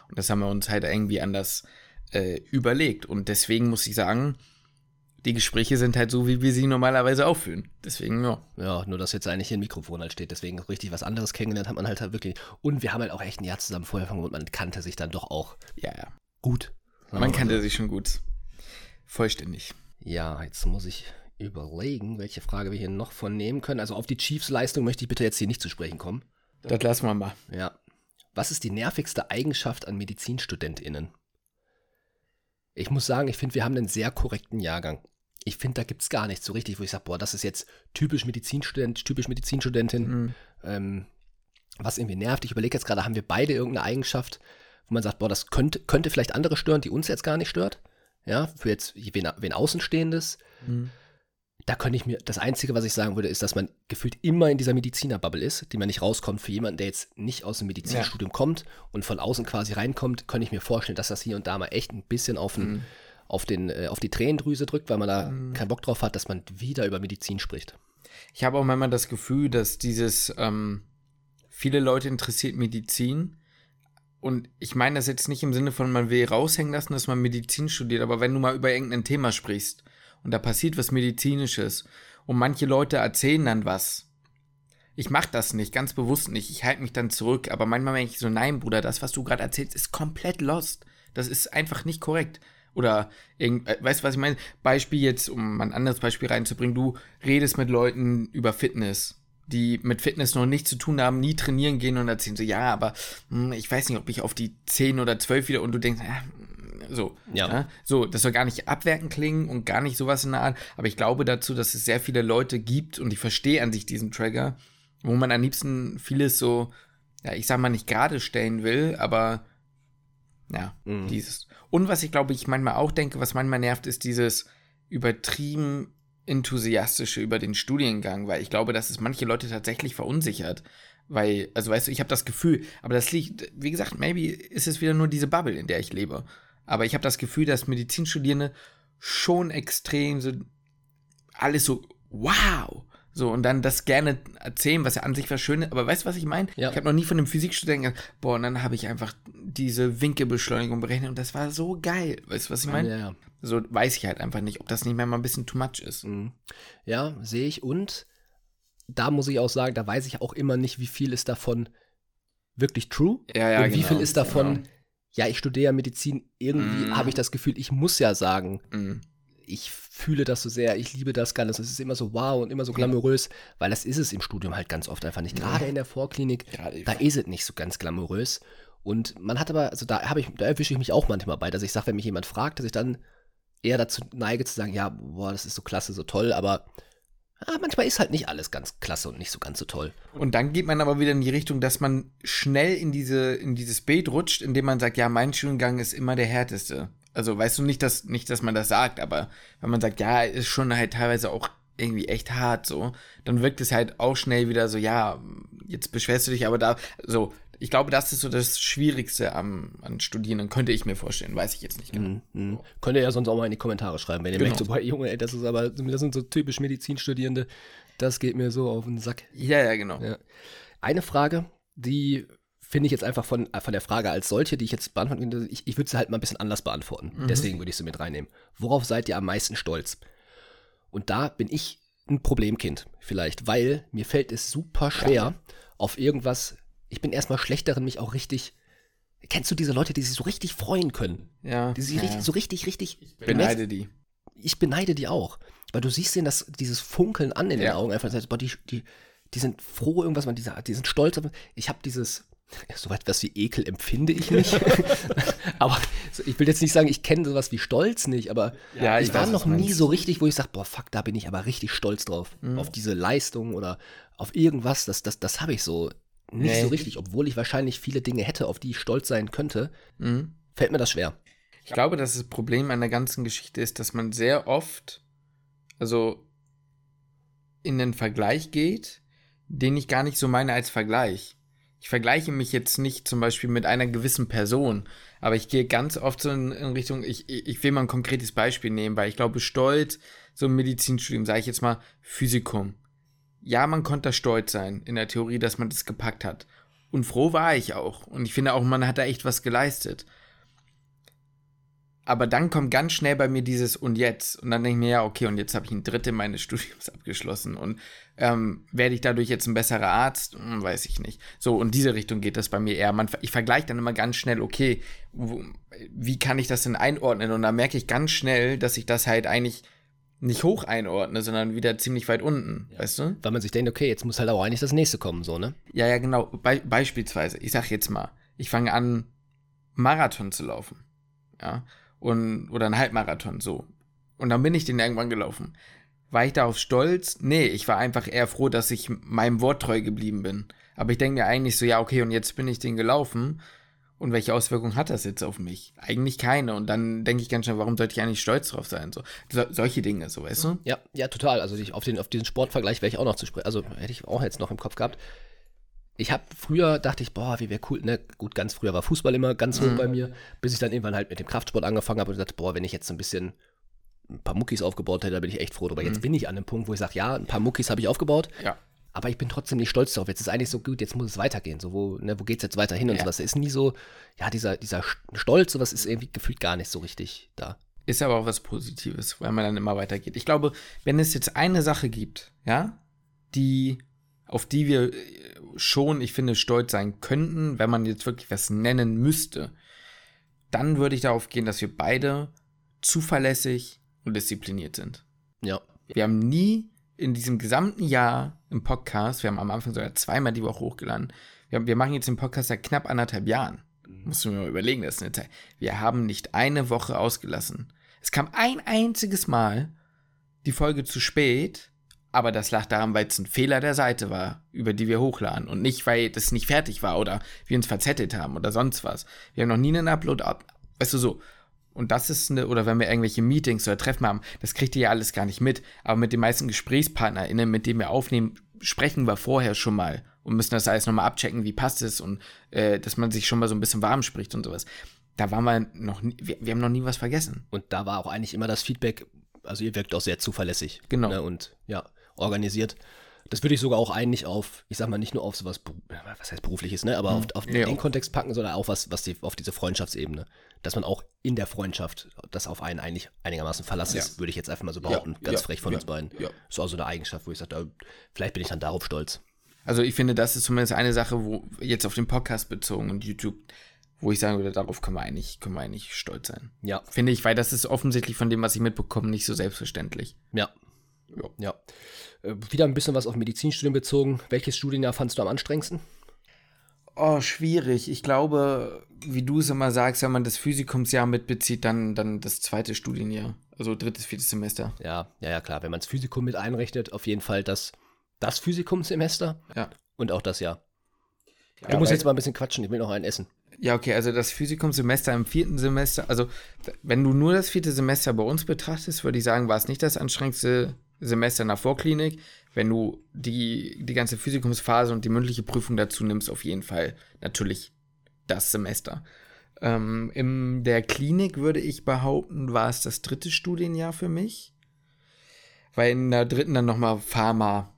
Und das haben wir uns halt irgendwie anders äh, überlegt. Und deswegen muss ich sagen, die Gespräche sind halt so, wie wir sie normalerweise aufführen. Deswegen, ja. Ja, nur dass jetzt eigentlich hier ein Mikrofon halt steht. Deswegen richtig was anderes kennengelernt hat man halt, halt wirklich. Und wir haben halt auch echt ein Jahr zusammen vorher und man kannte sich dann doch auch. Ja, ja. Gut. Man kannte sich schon gut. Vollständig. Ja, jetzt muss ich überlegen, welche Frage wir hier noch von nehmen können. Also auf die Chiefs-Leistung möchte ich bitte jetzt hier nicht zu sprechen kommen. Das lassen wir mal. Ja. Was ist die nervigste Eigenschaft an MedizinstudentInnen? Ich muss sagen, ich finde, wir haben einen sehr korrekten Jahrgang. Ich finde, da gibt es gar nichts so richtig, wo ich sage, boah, das ist jetzt typisch Medizinstudent, typisch Medizinstudentin. Mhm. Ähm, was irgendwie nervt. Ich überlege jetzt gerade, haben wir beide irgendeine Eigenschaft, wo man sagt, boah, das könnte, könnte vielleicht andere stören, die uns jetzt gar nicht stört. Ja, für jetzt wen, wen Außenstehendes. Mhm. Da könnte ich mir, das Einzige, was ich sagen würde, ist, dass man gefühlt immer in dieser Medizinerbubble ist, die man nicht rauskommt. Für jemanden, der jetzt nicht aus dem Medizinstudium kommt und von außen quasi reinkommt, könnte ich mir vorstellen, dass das hier und da mal echt ein bisschen auf, den, Mhm. Auf, den, äh, auf die Tränendrüse drückt, weil man da keinen Bock drauf hat, dass man wieder über Medizin spricht. Ich habe auch manchmal das Gefühl, dass dieses, ähm, viele Leute interessiert Medizin. Und ich meine das jetzt nicht im Sinne von, man will raushängen lassen, dass man Medizin studiert, aber wenn du mal über irgendein Thema sprichst und da passiert was Medizinisches und manche Leute erzählen dann was. Ich mache das nicht, ganz bewusst nicht. Ich halte mich dann zurück, aber manchmal denke ich so, nein, Bruder, das, was du gerade erzählst, ist komplett lost. Das ist einfach nicht korrekt. Oder, irgend, äh, weißt du, was ich meine? Beispiel jetzt, um mal ein anderes Beispiel reinzubringen, du redest mit Leuten über Fitness, die mit Fitness noch nichts zu tun haben, nie trainieren gehen und erzählen so, ja, aber hm, ich weiß nicht, ob ich auf die 10 oder 12 wieder und du denkst, ja, so. Ja. So, das soll gar nicht abwertend klingen und gar nicht sowas in der Art, aber ich glaube dazu, dass es sehr viele Leute gibt und ich verstehe an sich diesen Trigger, wo man am liebsten vieles so, ja, ich sag mal nicht gerade stellen will, aber ja, Mhm. dieses. Und was ich glaube, ich manchmal auch denke, was manchmal nervt, ist dieses übertrieben enthusiastische über den Studiengang, weil ich glaube, dass es manche Leute tatsächlich verunsichert. Weil, also weißt du, ich habe das Gefühl, aber das liegt, wie gesagt, maybe ist es wieder nur diese Bubble, in der ich lebe. Aber ich habe das Gefühl, dass Medizinstudierende schon extrem so alles so, wow. So, und dann das gerne erzählen, was ja an sich was Schönes, aber weißt du, was ich meine? Ja. Ich habe noch nie von einem Physikstudenten gesagt, boah, und dann habe ich einfach diese Winkelbeschleunigung berechnet und das war so geil. Weißt du, was ich meine? Ja, ja. So weiß ich halt einfach nicht, ob das nicht mehr mal ein bisschen too much ist. Mhm. Ja, sehe ich. Und da muss ich auch sagen, da weiß ich auch immer nicht, wie viel ist davon wirklich true Ja, ja, und wie genau, viel ist davon, genau. ja, ich studiere ja Medizin, irgendwie Mhm. habe ich das Gefühl, ich muss ja sagen, Mhm. Ich fühle das so sehr, ich liebe das ganz. Es ist immer so wow und immer so glamourös, weil das ist es im Studium halt ganz oft einfach nicht. Gerade in der Vorklinik, Gerade da ist es nicht so ganz glamourös. Und man hat aber, also da habe ich, da erwische ich mich auch manchmal bei, dass ich sage, wenn mich jemand fragt, dass ich dann eher dazu neige zu sagen, ja, boah, das ist so klasse, so toll, aber ah, manchmal ist halt nicht alles ganz klasse und nicht so ganz so toll. Und dann geht man aber wieder in die Richtung, dass man schnell in diese in dieses Bild rutscht, indem man sagt, ja, mein Studiengang ist immer der härteste. Also weißt du nicht, dass nicht, dass man das sagt, aber wenn man sagt, ja, ist schon halt teilweise auch irgendwie echt hart so, dann wirkt es halt auch schnell wieder so, ja, jetzt beschwerst du dich, aber da so. Ich glaube, das ist so das Schwierigste am, an Studierenden, könnte ich mir vorstellen, weiß ich jetzt nicht genau. Mhm. Mhm. Könnt ihr ja sonst auch mal in die Kommentare schreiben, wenn ihr Genau. merkt, so, boah, Junge, ey, das ist aber, das sind so typisch Medizinstudierende, das geht mir so auf den Sack. Ja, ja, genau. Ja. Eine Frage, die finde ich jetzt einfach von, äh, von der Frage als solche, die ich jetzt beantworten könnte, ich, ich würde sie halt mal ein bisschen anders beantworten. Mhm. Deswegen würde ich sie mit reinnehmen. Worauf seid ihr am meisten stolz? Und da bin ich ein Problemkind vielleicht, weil mir fällt es super schwer, auf irgendwas, ich bin erstmal schlecht darin, mich auch richtig, kennst du diese Leute, die sich so richtig freuen können? Ja. Die sich ja, richtig, so richtig, richtig beneide die. ich beneide die auch. Weil du siehst denen das, dieses Funkeln an in den Ja. Augen einfach. Boah, die, die, die sind froh, irgendwas, man, die, die sind stolz. Ich habe dieses, (laughs) so etwas wie Ekel empfinde ich nicht. (laughs) aber ich will jetzt nicht sagen, ich kenne sowas wie Stolz nicht, aber Ja, ich, ich war weiß, noch nie so richtig, wo ich sage, boah, fuck, da bin ich aber richtig stolz drauf. Mhm. Auf diese Leistung oder auf irgendwas, das, das, das habe ich so nicht Nee. so richtig. Obwohl ich wahrscheinlich viele Dinge hätte, auf die ich stolz sein könnte, Mhm. fällt mir das schwer. Ich glaube, dass das Problem an der ganzen Geschichte ist, dass man sehr oft, also in den Vergleich geht, den ich gar nicht so meine als Vergleich. Ich vergleiche mich jetzt nicht zum Beispiel mit einer gewissen Person, aber ich gehe ganz oft so in, in Richtung, ich, ich will mal ein konkretes Beispiel nehmen, weil ich glaube, stolz, so ein Medizinstudium, sage ich jetzt mal, Physikum. Ja, man konnte stolz sein, in der Theorie, dass man das gepackt hat. Und froh war ich auch. Und ich finde auch, man hat da echt was geleistet. Aber dann kommt ganz schnell bei mir dieses und jetzt. Und dann denke ich mir, ja, okay, und jetzt habe ich ein Drittel meines Studiums (laughs) abgeschlossen. Und ähm, werde ich dadurch jetzt ein besserer Arzt? Hm, weiß ich nicht. So, in diese Richtung geht das bei mir eher. Man, ich vergleiche dann immer ganz schnell, okay, wo, wie kann ich das denn einordnen? Und dann merke ich ganz schnell, dass ich das halt eigentlich nicht hoch einordne, sondern wieder ziemlich weit unten. Weißt du? Weil man sich denkt, okay, jetzt muss halt auch eigentlich das nächste kommen, so, ne? Ja, ja, genau. Be beispielsweise, ich sag jetzt mal, ich fange an, Marathon zu laufen. Ja. Und, oder einen Halbmarathon, so. Und dann bin ich den irgendwann gelaufen. War ich darauf stolz? Nee, ich war einfach eher froh, dass ich meinem Wort treu geblieben bin. Aber ich denke mir eigentlich so, ja, okay, und jetzt bin ich den gelaufen. Und welche Auswirkungen hat das jetzt auf mich? Eigentlich keine. Und dann denke ich ganz schnell, warum sollte ich eigentlich stolz drauf sein? So, so solche Dinge, so weißt du? Ja, ja, total. Also ich, auf, den, auf diesen Sportvergleich wäre ich auch noch zu sprechen. Also hätte ich auch jetzt noch im Kopf gehabt. Ich habe früher, dachte ich, boah, wie wäre cool, ne? Gut, ganz früher war Fußball immer ganz hoch Mhm. bei mir, bis ich dann irgendwann halt mit dem Kraftsport angefangen habe und dachte, boah, wenn ich jetzt so ein bisschen ein paar Muckis aufgebaut hätte, da bin ich echt froh drüber. Jetzt bin ich an einem Punkt, wo ich sage, ja, ein paar Muckis habe ich aufgebaut, Ja. aber ich bin trotzdem nicht stolz darauf. Jetzt ist eigentlich so gut, jetzt muss es weitergehen. So, wo, ne, wo geht's jetzt weiter hin und Ja. sowas. Da ist nie so, ja, dieser, dieser Stolz, sowas ist irgendwie gefühlt gar nicht so richtig da. Ist aber auch was Positives, weil man dann immer weitergeht. Ich glaube, wenn es jetzt eine Sache gibt, ja, die, auf die wir äh, schon, ich finde, stolz sein könnten, wenn man jetzt wirklich was nennen müsste, dann würde ich darauf gehen, dass wir beide zuverlässig und diszipliniert sind. Ja. Wir haben nie in diesem gesamten Jahr im Podcast, wir haben am Anfang sogar zweimal die Woche hochgeladen, wir, haben, wir machen jetzt den Podcast seit knapp anderthalb Jahren. Musst du mir mal überlegen, das ist eine Zeit. Wir haben nicht eine Woche ausgelassen. Es kam ein einziges Mal die Folge zu spät, aber das lag daran, weil es ein Fehler der Seite war, über die wir hochladen und nicht, weil das nicht fertig war oder wir uns verzettelt haben oder sonst was. Wir haben noch nie einen Upload, ab, weißt du so. Und das ist eine, oder wenn wir irgendwelche Meetings oder Treffen haben, das kriegt ihr ja alles gar nicht mit. Aber mit den meisten GesprächspartnerInnen, mit denen wir aufnehmen, sprechen wir vorher schon mal und müssen das alles nochmal abchecken, wie passt es und äh, dass man sich schon mal so ein bisschen warm spricht und sowas. Da waren wir noch nie, wir, wir haben noch nie was vergessen. Und da war auch eigentlich immer das Feedback, also ihr wirkt auch sehr zuverlässig. Genau. Ne, und ja, organisiert. Das würde ich sogar auch eigentlich auf, ich sag mal, nicht nur auf sowas, was heißt berufliches, ne, aber auf, auf Ja. den Kontext packen, sondern auch was, was die, auf diese Freundschaftsebene. Dass man auch in der Freundschaft das auf einen eigentlich einigermaßen verlassen Ja. ist, würde ich jetzt einfach mal so behaupten. Ja, ganz ja, frech von uns beiden. Ist auch so eine Eigenschaft, wo ich sage, vielleicht bin ich dann darauf stolz. Also ich finde, das ist zumindest eine Sache, wo jetzt auf den Podcast bezogen und YouTube, wo ich sagen würde, darauf können wir eigentlich, können wir eigentlich stolz sein. Ja, Finde ich, weil das ist offensichtlich von dem, was ich mitbekomme, nicht so selbstverständlich. ja. Ja. Ja. Äh, wieder ein bisschen was auf Medizinstudium bezogen. Welches Studienjahr fandst du am anstrengendsten? Oh, schwierig. Ich glaube, wie du es immer sagst, wenn man das Physikumsjahr mitbezieht, dann, dann das zweite Studienjahr. Also drittes, viertes Semester. Ja, ja, ja, klar. Wenn man das Physikum mit einrechnet, auf jeden Fall das, das Physikumssemester Ja. und auch das Jahr. Du Ja, musst weil- jetzt mal ein bisschen quatschen, ich will noch einen essen. Ja, okay, also das Physikumssemester im vierten Semester, also wenn du nur das vierte Semester bei uns betrachtest, würde ich sagen, war es nicht das anstrengendste Semester nach Vorklinik. Wenn du die, die ganze Physikumsphase und die mündliche Prüfung dazu nimmst, auf jeden Fall natürlich das Semester. Ähm, in der Klinik würde ich behaupten, war es das dritte Studienjahr für mich. Weil in der dritten dann nochmal Pharma,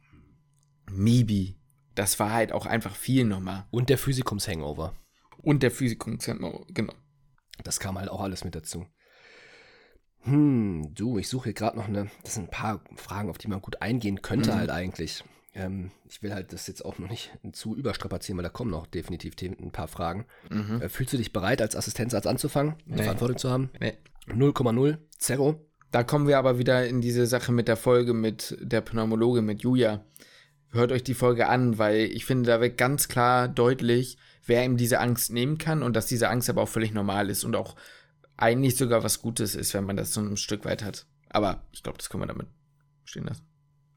Mibi. Das war halt auch einfach viel nochmal. Und der Physikums-Hangover. Und der Physikumssemester, genau. Das kam halt auch alles mit dazu. Hm, du, ich suche hier gerade noch eine. Das sind ein paar Fragen, auf die man gut eingehen könnte, Mhm. halt eigentlich. Ähm, ich will halt das jetzt auch noch nicht zu überstrapazieren, weil da kommen noch definitiv ein paar Fragen. Mhm. Äh, fühlst du dich bereit, als Assistenzarzt anzufangen, Nee. Verantwortung zu haben? Nee. 0,0, Zero. Da kommen wir aber wieder in diese Sache mit der Folge mit der Pneumologe, mit Julia. Hört euch die Folge an, weil ich finde, da wird ganz klar deutlich, wer ihm diese Angst nehmen kann und dass diese Angst aber auch völlig normal ist und auch eigentlich sogar was Gutes ist, wenn man das so ein Stück weit hat. Aber ich glaube, das können wir damit stehen lassen.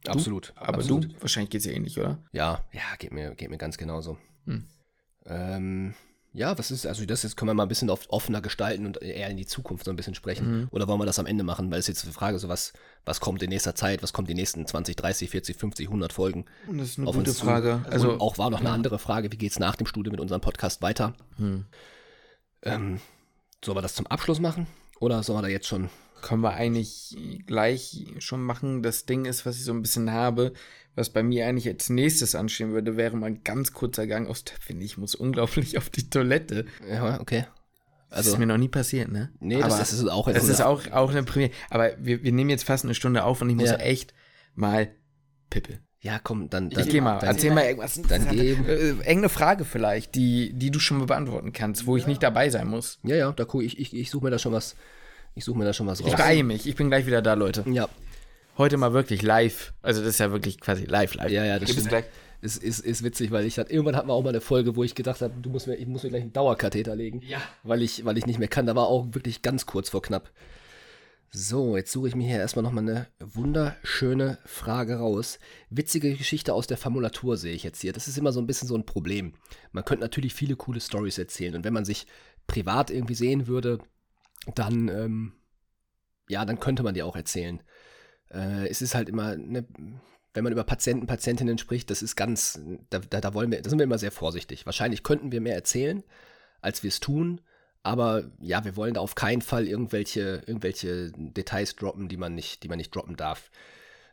Absolut. Aber absolut. du, wahrscheinlich geht es ja ähnlich, oder? Ja, ja, geht mir, geht mir ganz genauso. Hm. Ähm, ja, was ist, also das jetzt können wir mal ein bisschen auf, offener gestalten und eher in die Zukunft so ein bisschen sprechen. Oder wollen wir das am Ende machen? Weil es jetzt die Frage so, was, was kommt in nächster Zeit, was kommt die nächsten 20, 30, 40, 50, 100 Folgen Und das ist eine auf gute uns zu? Frage. Also, und auch war noch eine andere Frage, wie geht es nach dem Studium mit unserem Podcast weiter? hm. Ähm, sollen wir das zum Abschluss machen? Oder sollen wir da jetzt schon können wir eigentlich gleich schon machen. Das Ding ist, was ich so ein bisschen habe, was bei mir eigentlich als nächstes anstehen würde, wäre mal ein ganz kurzer Gang aufs Töpfchen. Ich muss unglaublich auf die Toilette. Ja, okay. Das Also, ist mir noch nie passiert, ne? nee, das, Aber das ist auch das ist auch, auch eine Premiere. Aber wir, wir nehmen jetzt fast eine Stunde auf und ich muss Ja. echt mal Pippe. Ja, komm, dann. dann Ich geh mal, Dann, erzähl mal irgendwas. dann geh. Äh, irgendeine Frage vielleicht, die, die du schon mal beantworten kannst, wo ich nicht dabei sein muss. Ja, ja, da guck ich, ich, ich suche mir da schon was. Ich suche mir da schon was raus. Ich beeile mich. Ich bin gleich wieder da, Leute. Ja, Heute mal wirklich live. Also das ist ja wirklich quasi live, live. Ja, ja, das stimmt. gleich- ist, ist, ist witzig, weil ich hatte, irgendwann hatten wir auch mal eine Folge, wo ich gedacht habe, du musst mir, ich muss mir gleich einen Dauerkatheter legen. Ja. Weil ich, weil ich nicht mehr kann. Da war auch wirklich ganz kurz vor knapp. So, jetzt suche ich mir hier erstmal nochmal eine wunderschöne Frage raus. Witzige Geschichte aus der Formulatur sehe ich jetzt hier. Das ist immer so ein bisschen so ein Problem. Man könnte natürlich viele coole Stories erzählen und wenn man sich privat irgendwie sehen würde, dann, ähm, ja, dann könnte man die auch erzählen. Äh, es ist halt immer, ne, wenn man über Patienten, Patientinnen spricht, das ist ganz, da, da, da wollen wir, da sind wir immer sehr vorsichtig. Wahrscheinlich könnten wir mehr erzählen, als wir es tun. Aber ja, wir wollen da auf keinen Fall irgendwelche, irgendwelche Details droppen, die man nicht, die man nicht droppen darf.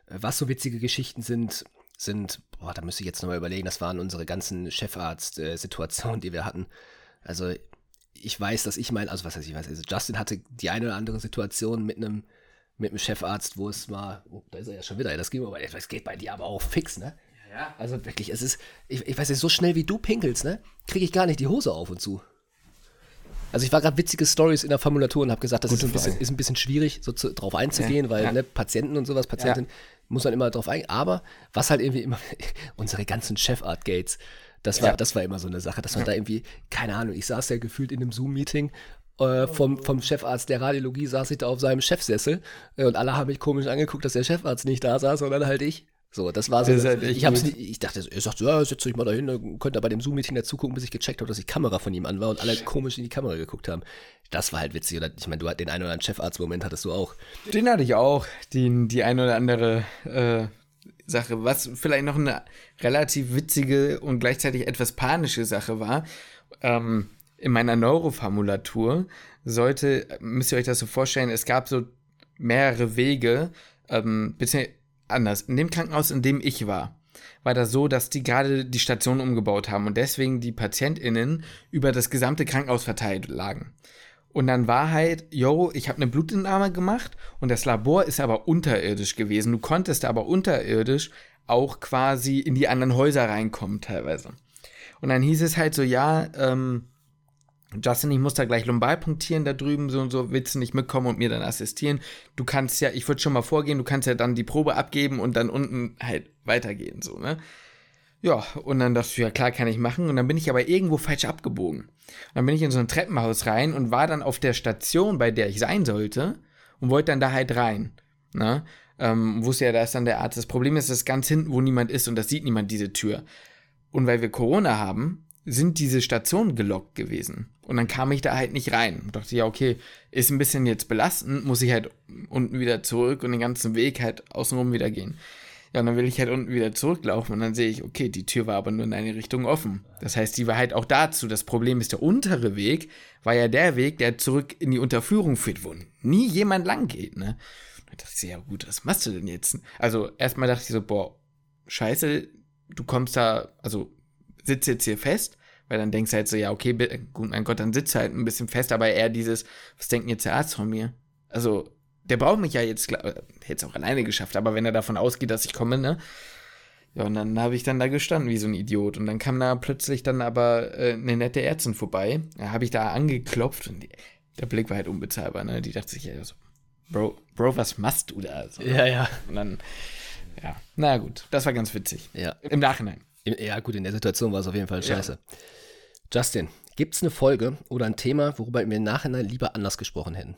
Äh, was so witzige Geschichten sind, sind, boah, da müsste ich jetzt nochmal überlegen, das waren unsere ganzen Chefarzt-Situationen, die wir hatten. Also ich weiß, dass ich mein, also was heißt ich weiß, also Justin hatte die eine oder andere Situation mit einem mit einem Chefarzt, wo es mal, oh, da ist er ja schon wieder, das ging aber, das geht bei dir aber auch fix, ne? Ja, ja. Also wirklich, es ist, ich, ich weiß nicht, so schnell wie du pinkelst, ne? Kriege ich gar nicht die Hose auf und zu. Also ich war gerade witzige Stories in der Formulatur und habe gesagt, das ist ein, bisschen, ist ein, bisschen, schwierig, so zu, drauf einzugehen, ja, weil ja. Ne, Patienten und sowas, Patienten, ja. muss man immer drauf eingehen. Aber was halt irgendwie immer, (laughs) unsere ganzen Chefart-Gates, das war, das war immer so eine Sache, dass man da irgendwie, keine Ahnung, ich saß ja gefühlt in einem Zoom-Meeting äh, vom, vom Chefarzt der Radiologie saß ich da auf seinem Chefsessel äh, und alle haben mich komisch angeguckt, dass der Chefarzt nicht da saß, sondern halt ich. So, das war so. Das halt ich, hab's nicht, ich dachte, er sagt, ja, setz euch mal dahin, könnt ihr bei dem Zoom-Meeting dazu gucken, bis ich gecheckt habe, dass die Kamera von ihm an war und alle komisch in die Kamera geguckt haben. Das war halt witzig. Oder ich meine, du den einen oder anderen Chefarzt-Moment hattest du auch. Den hatte ich auch, die, die eine oder andere äh, Sache. Was vielleicht noch eine relativ witzige und gleichzeitig etwas panische Sache war. Ähm, in meiner Neuroformulatur sollte, müsst ihr euch das so vorstellen, es gab so mehrere Wege, ähm, bitte anders. In dem Krankenhaus, in dem ich war, war das so, dass die gerade die Station umgebaut haben und deswegen die PatientInnen über das gesamte Krankenhaus verteilt lagen. Und dann war halt, yo, ich habe eine Blutentnahme gemacht und das Labor ist aber unterirdisch gewesen. Du konntest aber unterirdisch auch quasi in die anderen Häuser reinkommen teilweise. Und dann hieß es halt so, ja, ähm, Justin, ich muss da gleich lumbar punktieren da drüben, so und so, willst du nicht mitkommen und mir dann assistieren? Du kannst ja, ich würde schon mal vorgehen, du kannst ja dann die Probe abgeben und dann unten halt weitergehen, so, ne? Ja, und dann dachte ich, ja klar, kann ich machen. Und dann bin ich aber irgendwo falsch abgebogen. Und dann bin ich in so ein Treppenhaus rein und war dann auf der Station, bei der ich sein sollte, und wollte dann da halt rein. Ne? Ähm, wusste ja, da ist dann der Arzt. Das Problem ist, dass ganz hinten, wo niemand ist und das sieht niemand, diese Tür. Und weil wir Corona haben, sind diese Stationen gelockt gewesen. Und dann kam ich da halt nicht rein. Und dachte, ja, okay, ist ein bisschen jetzt belastend, muss ich halt unten wieder zurück und den ganzen Weg halt außenrum wieder gehen. Ja, und dann will ich halt unten wieder zurücklaufen und dann sehe ich, okay, die Tür war aber nur in eine Richtung offen. Das heißt, die war halt auch dazu. Das Problem ist, der untere Weg war ja der Weg, der zurück in die Unterführung führt, wo nie jemand lang geht, ne? Da dachte ich, ja gut, was machst du denn jetzt? Also erstmal dachte ich so, boah, scheiße, du kommst da, also sitzt jetzt hier fest weil dann denkst du halt so, ja, okay, gut, mein Gott, dann sitzt halt ein bisschen fest, aber eher dieses, was denkt jetzt der Arzt von mir? Also, der braucht mich ja jetzt, hätte es auch alleine geschafft, aber wenn er davon ausgeht, dass ich komme, ne? Ja, und dann habe ich dann da gestanden wie so ein Idiot. Und dann kam da plötzlich dann aber äh, eine nette Ärztin vorbei. Da habe ich da angeklopft und die, der Blick war halt unbezahlbar, ne? Die dachte sich ja so, Bro, Bro, was machst du da? So, ja, ja. Und dann, ja, na gut, das war ganz witzig. Ja. Im Nachhinein. Ja, gut, in der Situation war es auf jeden Fall scheiße. Ja. Justin, gibt es eine Folge oder ein Thema, worüber wir im Nachhinein lieber anders gesprochen hätten?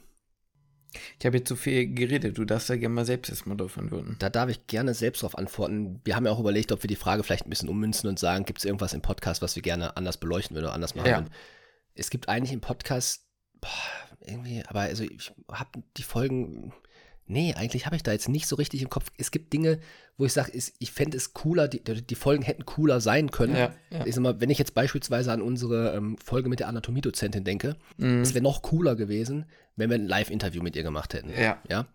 Ich habe jetzt zu viel geredet. Du darfst ja gerne mal selbst Motto von würden. Da darf ich gerne selbst darauf antworten. Wir haben ja auch überlegt, ob wir die Frage vielleicht ein bisschen ummünzen und sagen, gibt es irgendwas im Podcast, was wir gerne anders beleuchten würden oder anders machen ja. würden. Es gibt eigentlich im Podcast, boah, irgendwie, aber also ich habe die Folgen, nee, eigentlich habe ich da jetzt nicht so richtig im Kopf. Es gibt Dinge, wo ich sage, ich fände es cooler, die, die, Folgen hätten cooler sein können. Ja, ja. Ich sag mal, wenn ich jetzt beispielsweise an unsere ähm, Folge mit der Anatomiedozentin denke, mhm. es wäre noch cooler gewesen, wenn wir ein Live-Interview mit ihr gemacht hätten. Ja. ja.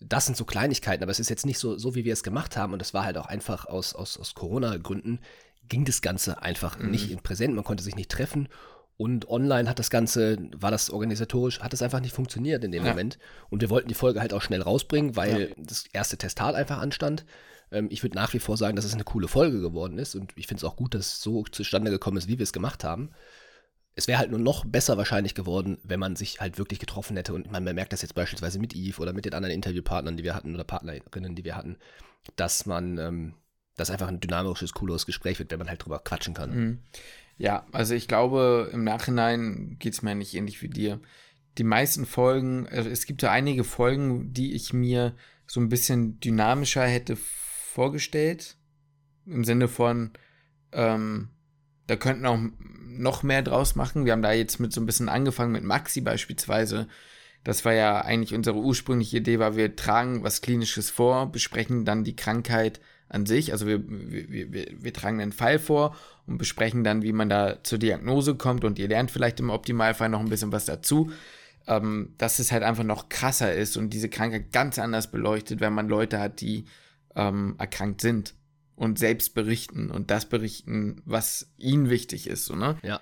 Das sind so Kleinigkeiten, aber es ist jetzt nicht so, so wie wir es gemacht haben und es war halt auch einfach aus, aus, aus Corona-Gründen ging das Ganze einfach mhm. nicht in Präsent, man konnte sich nicht treffen und online hat das Ganze, war das organisatorisch, hat es einfach nicht funktioniert in dem ja. Moment. Und wir wollten die Folge halt auch schnell rausbringen, weil ja. das erste Testat einfach anstand. Ähm, ich würde nach wie vor sagen, dass es eine coole Folge geworden ist. Und ich finde es auch gut, dass es so zustande gekommen ist, wie wir es gemacht haben. Es wäre halt nur noch besser wahrscheinlich geworden, wenn man sich halt wirklich getroffen hätte. Und man merkt das jetzt beispielsweise mit Eve oder mit den anderen Interviewpartnern, die wir hatten oder Partnerinnen, die wir hatten, dass man ähm, das einfach ein dynamisches, cooles Gespräch wird, wenn man halt drüber quatschen kann. Mhm. Ja, also ich glaube, im Nachhinein geht es mir nicht ähnlich wie dir. Die meisten Folgen, also es gibt ja einige Folgen, die ich mir so ein bisschen dynamischer hätte vorgestellt. Im Sinne von, ähm, da könnten auch noch mehr draus machen. Wir haben da jetzt mit so ein bisschen angefangen mit Maxi beispielsweise. Das war ja eigentlich unsere ursprüngliche Idee, war wir tragen was Klinisches vor, besprechen dann die Krankheit an sich. Also wir, wir, wir, wir tragen einen Fall vor und besprechen dann, wie man da zur Diagnose kommt und ihr lernt vielleicht im Optimalfall noch ein bisschen was dazu. Ähm, dass es halt einfach noch krasser ist und diese Krankheit ganz anders beleuchtet, wenn man Leute hat, die ähm, erkrankt sind und selbst berichten und das berichten, was ihnen wichtig ist. So, ne? Ja.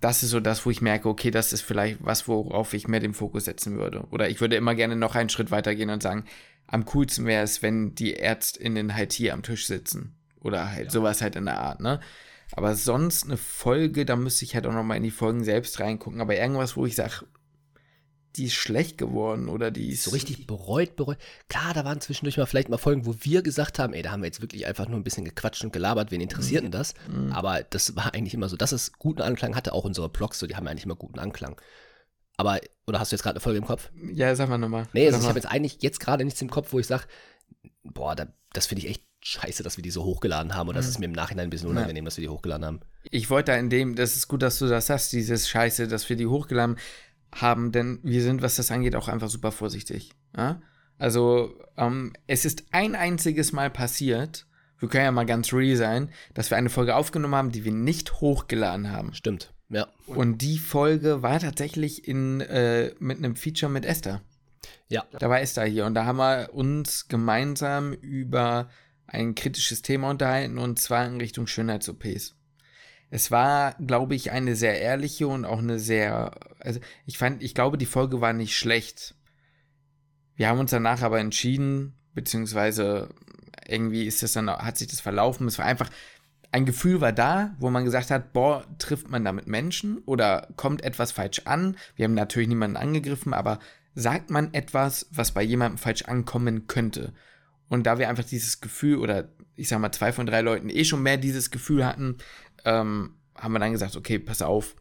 Das ist so das, wo ich merke, okay, das ist vielleicht was, worauf ich mehr den Fokus setzen würde. Oder ich würde immer gerne noch einen Schritt weiter gehen und sagen, am coolsten wäre es, wenn die ÄrztInnen halt hier am Tisch sitzen. Oder halt ja. sowas halt in der Art, ne? Aber sonst eine Folge, da müsste ich halt auch nochmal in die Folgen selbst reingucken. Aber irgendwas, wo ich sage, die ist schlecht geworden oder die ist. So richtig bereut, bereut. Klar, da waren zwischendurch mal vielleicht mal Folgen, wo wir gesagt haben, ey, da haben wir jetzt wirklich einfach nur ein bisschen gequatscht und gelabert, wen interessiert denn das? Mhm. Aber das war eigentlich immer so, dass es guten Anklang hatte, auch unsere Blogs, so, die haben eigentlich immer guten Anklang. Aber, oder hast du jetzt gerade eine Folge im Kopf? Ja, sag mal nochmal. Nee, also ich habe jetzt eigentlich jetzt gerade nichts im Kopf, wo ich sage, boah, da, das finde ich echt scheiße, dass wir die so hochgeladen haben. Oder mhm. das ist mir im Nachhinein ein bisschen unangenehm, ja. dass wir die hochgeladen haben. Ich wollte da in dem, das ist gut, dass du das hast, dieses Scheiße, dass wir die hochgeladen haben haben, denn wir sind, was das angeht, auch einfach super vorsichtig. Ja? Also, ähm, es ist ein einziges Mal passiert, wir können ja mal ganz real sein, dass wir eine Folge aufgenommen haben, die wir nicht hochgeladen haben. Stimmt, ja. Und die Folge war tatsächlich in, äh, mit einem Feature mit Esther. Ja. Da war Esther hier und da haben wir uns gemeinsam über ein kritisches Thema unterhalten und zwar in Richtung Schönheits-OPs. Es war, glaube ich, eine sehr ehrliche und auch eine sehr, also ich fand, ich glaube, die Folge war nicht schlecht. Wir haben uns danach aber entschieden, beziehungsweise irgendwie ist das dann, hat sich das verlaufen. Es war einfach, ein Gefühl war da, wo man gesagt hat, boah, trifft man damit Menschen oder kommt etwas falsch an? Wir haben natürlich niemanden angegriffen, aber sagt man etwas, was bei jemandem falsch ankommen könnte? Und da wir einfach dieses Gefühl oder ich sag mal zwei von drei Leuten eh schon mehr dieses Gefühl hatten, ähm, haben wir dann gesagt, okay, pass auf,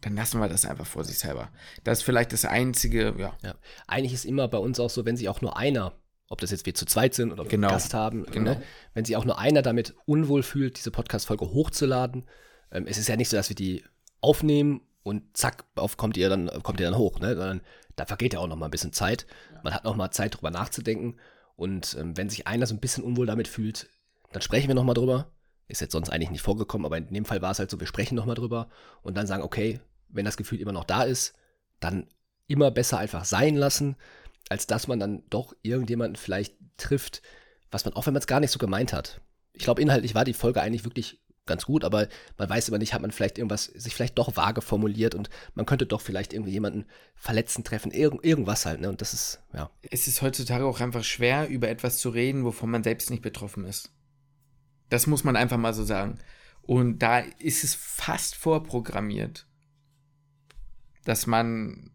dann lassen wir das einfach vor sich selber. Das ist vielleicht das Einzige, ja. ja. Eigentlich ist immer bei uns auch so, wenn sich auch nur einer, ob das jetzt wir zu zweit sind oder genau. Gast haben, genau. Ne, wenn sich auch nur einer damit unwohl fühlt, diese Podcast-Folge hochzuladen, ähm, es ist ja nicht so, dass wir die aufnehmen und zack, auf kommt ihr dann, kommt ihr dann hoch, ne? Sondern da vergeht ja auch noch mal ein bisschen Zeit. Man hat noch mal Zeit, drüber nachzudenken. Und ähm, wenn sich einer so ein bisschen unwohl damit fühlt, dann sprechen wir noch mal drüber. Ist jetzt sonst eigentlich nicht vorgekommen, aber in dem Fall war es halt so, wir sprechen nochmal drüber und dann sagen, okay, wenn das Gefühl immer noch da ist, dann immer besser einfach sein lassen, als dass man dann doch irgendjemanden vielleicht trifft, was man, auch wenn man es gar nicht so gemeint hat. Ich glaube, inhaltlich war die Folge eigentlich wirklich ganz gut, aber man weiß immer nicht, hat man vielleicht irgendwas, sich vielleicht doch vage formuliert und man könnte doch vielleicht irgendwie jemanden verletzen treffen, irgend, irgendwas halt, ne? Und das ist, ja. Es ist heutzutage auch einfach schwer, über etwas zu reden, wovon man selbst nicht betroffen ist. Das muss man einfach mal so sagen. Und da ist es fast vorprogrammiert, dass man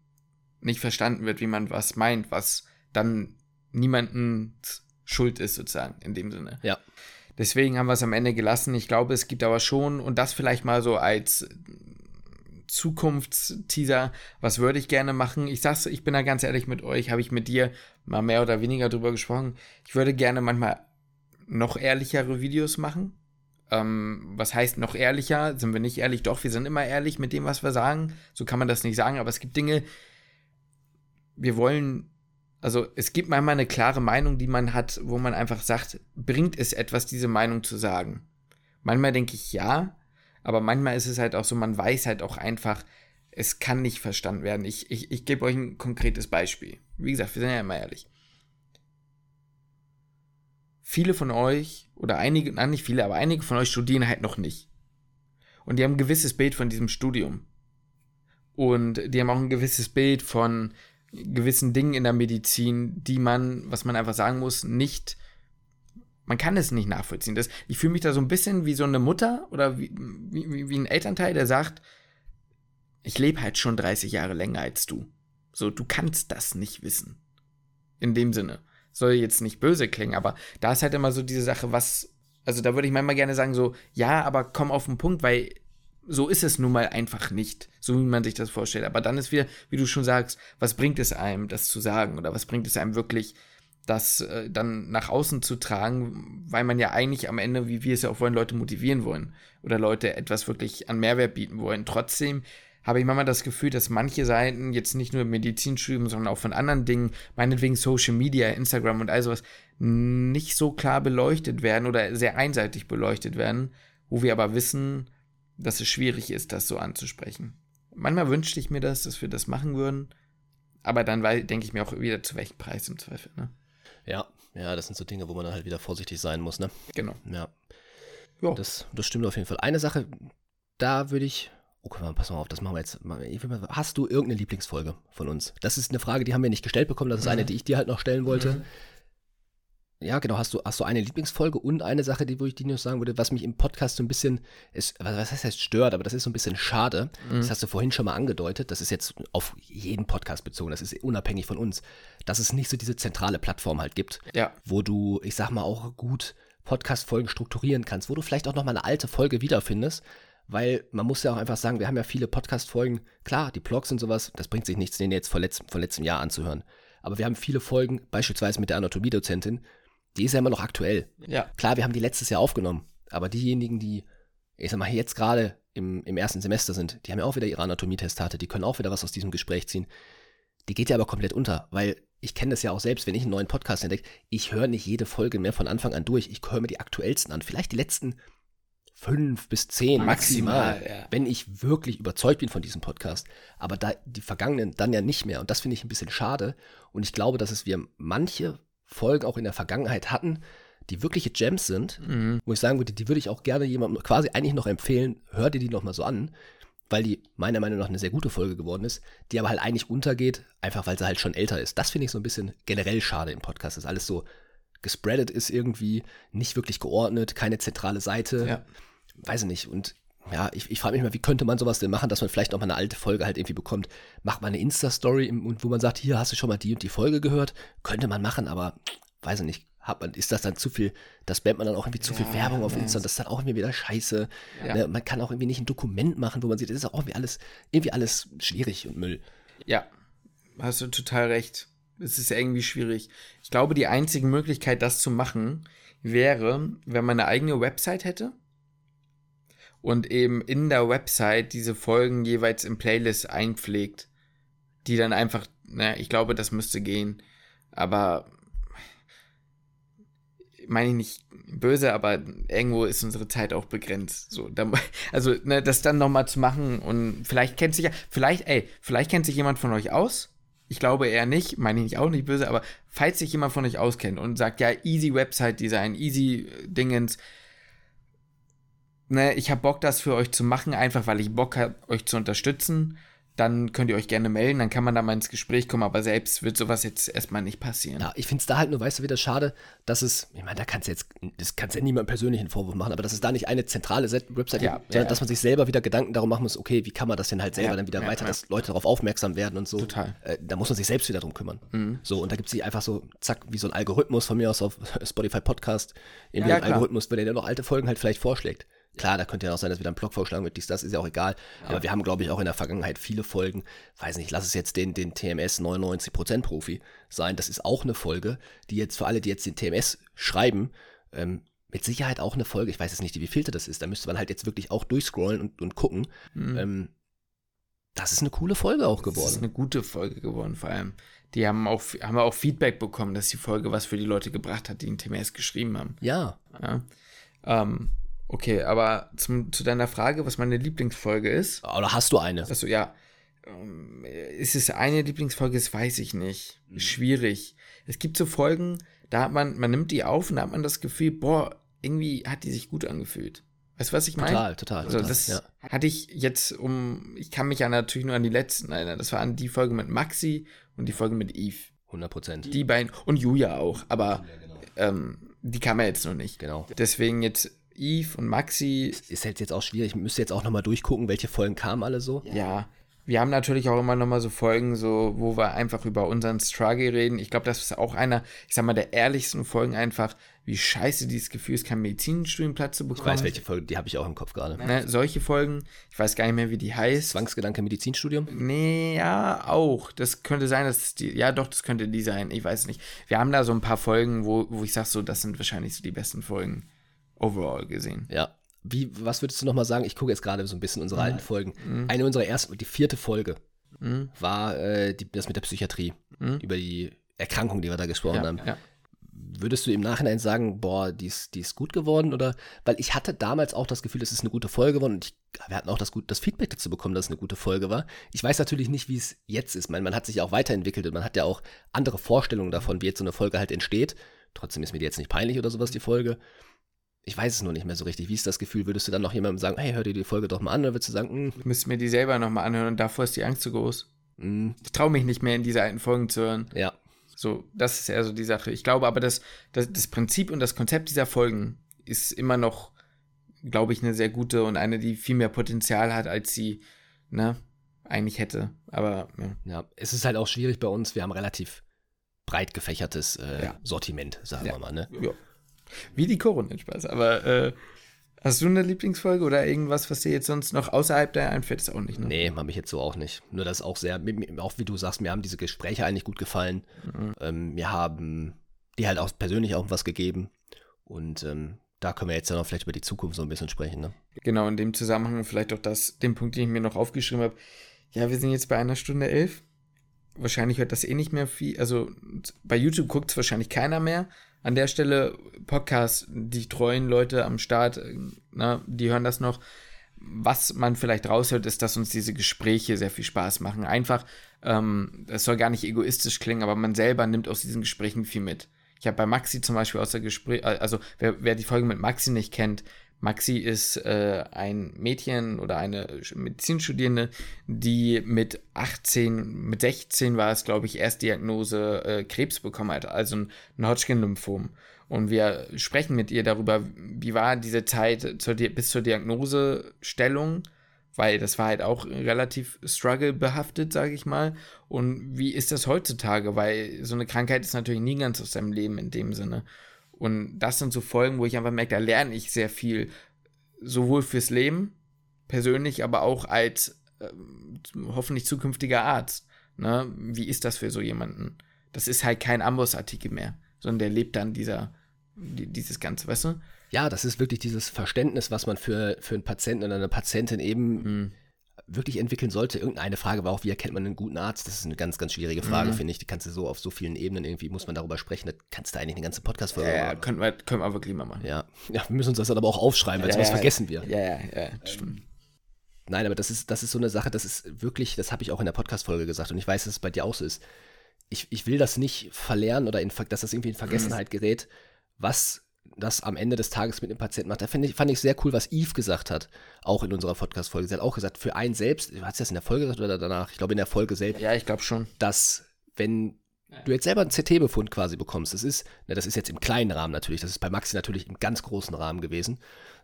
nicht verstanden wird, wie man was meint, was dann niemandens Schuld ist, sozusagen, in dem Sinne. Ja. Deswegen haben wir es am Ende gelassen. Ich glaube, es gibt aber schon, und das vielleicht mal so als Zukunftsteaser, was würde ich gerne machen? Ich sag's, ich bin da ganz ehrlich mit euch, habe ich mit dir mal mehr oder weniger drüber gesprochen. Ich würde gerne manchmal noch ehrlichere Videos machen. Ähm, was heißt noch ehrlicher? Sind wir nicht ehrlich? Doch, wir sind immer ehrlich mit dem, was wir sagen. So kann man das nicht sagen, aber es gibt Dinge, wir wollen, also es gibt manchmal eine klare Meinung, die man hat, wo man einfach sagt, bringt es etwas, diese Meinung zu sagen? Manchmal denke ich ja, aber manchmal ist es halt auch so, man weiß halt auch einfach, es kann nicht verstanden werden. Ich, ich, ich gebe euch ein konkretes Beispiel. Wie gesagt, wir sind ja immer ehrlich viele von euch, oder einige, nein, nicht viele, aber einige von euch studieren halt noch nicht. Und die haben ein gewisses Bild von diesem Studium. Und die haben auch ein gewisses Bild von gewissen Dingen in der Medizin, die man, was man einfach sagen muss, nicht, man kann es nicht nachvollziehen. Das, ich fühle mich da so ein bisschen wie so eine Mutter oder wie, wie, wie ein Elternteil, der sagt, ich lebe halt schon 30 Jahre länger als du. So, du kannst das nicht wissen. In dem Sinne soll jetzt nicht böse klingen, aber da ist halt immer so diese Sache, was Also da würde ich manchmal gerne sagen, so, ja, aber komm auf den Punkt, weil so ist es nun mal einfach nicht, so wie man sich das vorstellt. Aber dann ist wieder, wie du schon sagst, was bringt es einem, das zu sagen? Oder was bringt es einem wirklich, das äh, dann nach außen zu tragen, weil man ja eigentlich am Ende, wie wir es ja auch wollen, Leute motivieren wollen oder Leute etwas wirklich an Mehrwert bieten wollen. Trotzdem habe ich manchmal das Gefühl, dass manche Seiten jetzt nicht nur Medizinstudium, sondern auch von anderen Dingen, meinetwegen Social Media, Instagram und all sowas, nicht so klar beleuchtet werden oder sehr einseitig beleuchtet werden, wo wir aber wissen, dass es schwierig ist, das so anzusprechen. Manchmal wünschte ich mir das, dass wir das machen würden, aber dann denke ich mir auch wieder, zu welchem Preis im Zweifel, ne? Ja, ja, das sind so Dinge, wo man dann halt wieder vorsichtig sein muss, ne? Genau. Ja. Das, das stimmt auf jeden Fall. Eine Sache, da würde ich. Oh, pass mal auf, das machen wir jetzt. Hast du irgendeine Lieblingsfolge von uns? Das ist eine Frage, die haben wir nicht gestellt bekommen. Das ist mhm. eine, die ich dir halt noch stellen wollte. Mhm. Ja, genau. Hast du, hast du eine Lieblingsfolge und eine Sache, die, wo ich dir noch sagen würde, was mich im Podcast so ein bisschen, ist, was heißt heißt stört, aber das ist so ein bisschen schade. Mhm. Das hast du vorhin schon mal angedeutet. Das ist jetzt auf jeden Podcast bezogen. Das ist unabhängig von uns. Dass es nicht so diese zentrale Plattform halt gibt, ja. wo du, ich sag mal, auch gut Podcast-Folgen strukturieren kannst, wo du vielleicht auch noch mal eine alte Folge wiederfindest. Weil man muss ja auch einfach sagen, wir haben ja viele Podcast-Folgen. Klar, die Blogs und sowas, das bringt sich nichts, den jetzt vor, letzt, vor letztem Jahr anzuhören. Aber wir haben viele Folgen, beispielsweise mit der Anatomiedozentin, die ist ja immer noch aktuell. Ja. Klar, wir haben die letztes Jahr aufgenommen, aber diejenigen, die, ich sag mal, jetzt gerade im, im ersten Semester sind, die haben ja auch wieder ihre Anatomietestate, die können auch wieder was aus diesem Gespräch ziehen. Die geht ja aber komplett unter, weil ich kenne das ja auch selbst, wenn ich einen neuen Podcast entdecke, ich höre nicht jede Folge mehr von Anfang an durch. Ich höre mir die aktuellsten an. Vielleicht die letzten fünf bis zehn maximal, maximal ja. wenn ich wirklich überzeugt bin von diesem Podcast. Aber da die vergangenen dann ja nicht mehr. Und das finde ich ein bisschen schade. Und ich glaube, dass es wir manche Folgen auch in der Vergangenheit hatten, die wirkliche Gems sind, mhm. wo ich sagen würde, die würde ich auch gerne jemandem quasi eigentlich noch empfehlen, hör dir die nochmal so an, weil die meiner Meinung nach eine sehr gute Folge geworden ist, die aber halt eigentlich untergeht, einfach weil sie halt schon älter ist. Das finde ich so ein bisschen generell schade im Podcast, dass alles so gespreadet ist irgendwie, nicht wirklich geordnet, keine zentrale Seite. Ja. Weiß ich nicht. Und ja, ich, ich frage mich mal, wie könnte man sowas denn machen, dass man vielleicht noch mal eine alte Folge halt irgendwie bekommt. Macht man eine Insta-Story, wo man sagt, hier hast du schon mal die und die Folge gehört? Könnte man machen, aber weiß ich nicht. Hat man, ist das dann zu viel, das spammt man dann auch irgendwie zu viel Werbung auf Insta, das ist dann auch irgendwie wieder scheiße. Ja. Ne, man kann auch irgendwie nicht ein Dokument machen, wo man sieht, das ist auch irgendwie alles, irgendwie alles schwierig und Müll. Ja, hast du total recht. Es ist irgendwie schwierig. Ich glaube, die einzige Möglichkeit, das zu machen, wäre, wenn man eine eigene Website hätte und eben in der Website diese Folgen jeweils in Playlist einpflegt, die dann einfach, naja, ich glaube, das müsste gehen, aber meine ich nicht böse, aber irgendwo ist unsere Zeit auch begrenzt. So, da, also ne, das dann nochmal zu machen und vielleicht kennt sich ja, vielleicht, ey, vielleicht kennt sich jemand von euch aus. Ich glaube eher nicht, meine ich auch nicht böse, aber falls sich jemand von euch auskennt und sagt, ja, easy Website Design, easy Dingens, ne, ich habe Bock, das für euch zu machen, einfach weil ich Bock habe, euch zu unterstützen dann könnt ihr euch gerne melden, dann kann man da mal ins Gespräch kommen, aber selbst wird sowas jetzt erstmal nicht passieren. Ja, ich finde es da halt nur, weißt du, wieder schade, dass es, ich meine, da kannst du jetzt, das kannst du ja niemandem persönlichen Vorwurf machen, aber dass es da nicht eine zentrale Website ja, gibt, sondern ja. dass man sich selber wieder Gedanken darum machen muss, okay, wie kann man das denn halt selber ja, dann wieder weiter, dass Leute darauf aufmerksam werden und so. Total. Äh, da muss man sich selbst wieder drum kümmern. Mhm. So, und da gibt es einfach so, zack, wie so ein Algorithmus von mir aus auf (laughs) Spotify Podcast, in dem Algorithmus, wenn der noch alte Folgen halt vielleicht vorschlägt. Klar, da könnte ja auch sein, dass wieder ein Blog vorschlagen wird, dies, das ist ja auch egal. Ja. Aber wir haben, glaube ich, auch in der Vergangenheit viele Folgen, weiß nicht, lass es jetzt den, den TMS 99% Profi sein. Das ist auch eine Folge, die jetzt für alle, die jetzt den TMS schreiben, ähm, mit Sicherheit auch eine Folge, ich weiß jetzt nicht, wie viel das ist, da müsste man halt jetzt wirklich auch durchscrollen und, und gucken. Mhm. Ähm, das ist eine coole Folge auch geworden. Das ist eine gute Folge geworden, vor allem. Die haben auch, haben auch Feedback bekommen, dass die Folge was für die Leute gebracht hat, die den TMS geschrieben haben. Ja. ja. Ähm, Okay, aber zum, zu deiner Frage, was meine Lieblingsfolge ist. Oder hast du eine? Achso, ja. Ähm, ist es eine Lieblingsfolge? Das weiß ich nicht. Mhm. Schwierig. Es gibt so Folgen, da hat man, man nimmt die auf und da hat man das Gefühl, boah, irgendwie hat die sich gut angefühlt. Weißt du, was ich meine? Total, total. Also total, das ja. hatte ich jetzt um, ich kann mich ja natürlich nur an die letzten erinnern. Das war an die Folge mit Maxi und die Folge mit Eve. 100 Prozent. Die beiden und Julia auch, aber ja, genau. ähm, die kam ja jetzt noch nicht. Genau. Deswegen jetzt Eve und Maxi. Ist halt jetzt auch schwierig. Ich müsste jetzt auch nochmal durchgucken, welche Folgen kamen alle so. Ja. Wir haben natürlich auch immer noch mal so Folgen, so, wo wir einfach über unseren Struggle reden. Ich glaube, das ist auch einer, ich sag mal, der ehrlichsten Folgen einfach, wie scheiße dieses Gefühl ist, keinen Medizinstudienplatz zu bekommen. Ich weiß, welche Folge, die habe ich auch im Kopf gerade. Ne, solche Folgen, ich weiß gar nicht mehr, wie die heißt. Zwangsgedanke Medizinstudium? Nee, ja, auch. Das könnte sein, dass die, ja doch, das könnte die sein, ich weiß nicht. Wir haben da so ein paar Folgen, wo, wo ich sag so, das sind wahrscheinlich so die besten Folgen overall gesehen. Ja. Wie, was würdest du nochmal sagen? Ich gucke jetzt gerade so ein bisschen unsere alten Folgen. Eine unserer ersten, die vierte Folge Mhm. war äh, die, das mit der Psychiatrie. Mhm. Über die Erkrankung, die wir da gesprochen Ja, haben. ja. Würdest du im Nachhinein sagen, boah, die ist, die ist gut geworden? Oder weil ich hatte damals auch das Gefühl, es ist eine gute Folge geworden und ich, wir hatten auch das, gut, das Feedback dazu bekommen, dass es eine gute Folge war. Ich weiß natürlich nicht, wie es jetzt ist. Man, man hat sich auch weiterentwickelt und man hat ja auch andere Vorstellungen davon, wie jetzt so eine Folge halt entsteht. Trotzdem ist mir die jetzt nicht peinlich oder sowas, die Folge. Ich weiß es nur nicht mehr so richtig. Wie ist das Gefühl? Würdest du dann noch jemandem sagen, hey, hör dir die Folge doch mal an? Oder würdest du sagen, "Hm, Ich müsste mir die selber nochmal anhören und davor ist die Angst zu groß. hm, Ich traue mich nicht mehr in diese alten Folgen zu hören. ja, So, das ist eher so die Sache. Ich glaube aber, dass, dass das Prinzip und das Konzept dieser Folgen ist immer noch, glaube ich, eine sehr gute und eine, die viel mehr Potenzial hat, als sie, ne, eigentlich hätte. Aber, ja. ja. Es ist halt auch schwierig bei uns. Wir haben relativ breit gefächertes äh, Ja. Sortiment, sagen Ja. wir mal, ne? ja. Wie die Corona, Spaß. Aber, äh, hast du eine Lieblingsfolge oder irgendwas, was dir jetzt sonst noch außerhalb der einfällt? Ist auch nicht, ne? Nee, habe ich jetzt so auch nicht. Nur das auch sehr, auch wie du sagst, mir haben diese Gespräche eigentlich gut gefallen. Mhm. Ähm, mir haben die halt auch persönlich auch was gegeben. Und ähm, da können wir jetzt ja noch vielleicht über die Zukunft so ein bisschen sprechen, ne? Genau, in dem Zusammenhang vielleicht auch das, den Punkt, den ich mir noch aufgeschrieben habe. Ja, wir sind jetzt bei einer Stunde elf. Wahrscheinlich hört das eh nicht mehr viel. Also bei YouTube guckt es wahrscheinlich keiner mehr. An der Stelle Podcast, die treuen Leute am Start, äh, na, die hören das noch. Was man vielleicht raushört, ist, dass uns diese Gespräche sehr viel Spaß machen. Einfach, ähm, das soll gar nicht egoistisch klingen, aber man selber nimmt aus diesen Gesprächen viel mit. Ich habe bei Maxi zum Beispiel aus der Gespräch, also wer, wer die Folge mit Maxi nicht kennt, Maxi ist äh, ein Mädchen oder eine Medizinstudierende, die mit 18, mit 16 war es, glaube ich, Erstdiagnose äh, Krebs bekommen hat, also ein, Hodgkin-Lymphom. Und wir sprechen mit ihr darüber, wie war diese Zeit zur, bis zur Diagnosestellung, weil das war halt auch relativ struggle behaftet, sage ich mal. Und wie ist das heutzutage? Weil so eine Krankheit ist natürlich nie ganz aus seinem Leben in dem Sinne. Und das sind so Folgen, wo ich einfach merke, da lerne ich sehr viel, sowohl fürs Leben, persönlich, aber auch als ähm, hoffentlich zukünftiger Arzt. Ne? Wie ist das für so jemanden? Das ist halt kein Amboss-Artikel mehr, sondern der lebt dann dieser, die, dieses Ganze, weißt du? Ja, das ist wirklich dieses Verständnis, was man für, für einen Patienten oder eine Patientin eben Mhm. Wirklich entwickeln sollte. Irgendeine Frage war auch, wie erkennt man einen guten Arzt? Das ist eine ganz, ganz schwierige Frage, Mhm. finde ich. Die kannst du so auf so vielen Ebenen irgendwie, muss man darüber sprechen. Da kannst du eigentlich eine ganze Podcast-Folge Ja, ja, machen. können wir, können wir wirklich mal machen. Ja. ja, wir müssen uns das dann aber auch aufschreiben, weil Ja, sonst ja. vergessen wir. Ja, ja, ja, stimmt. Nein, aber das ist, das ist so eine Sache, das ist wirklich, das habe ich auch in der Podcast-Folge gesagt und ich weiß, dass es bei dir auch so ist. Ich, ich will das nicht verlernen oder in, dass das irgendwie in Vergessenheit gerät, was das am Ende des Tages mit dem Patienten macht. Da fand ich, fand ich sehr cool, was Yves gesagt hat, auch in unserer Podcast-Folge. Sie hat auch gesagt, für einen selbst, hat sie das in der Folge gesagt oder danach? Ich glaube in der Folge selbst, Ja, ich glaube schon. dass wenn du jetzt selber einen CT-Befund quasi bekommst, das ist, na, das ist jetzt im kleinen Rahmen natürlich, das ist bei Maxi natürlich im ganz großen Rahmen gewesen.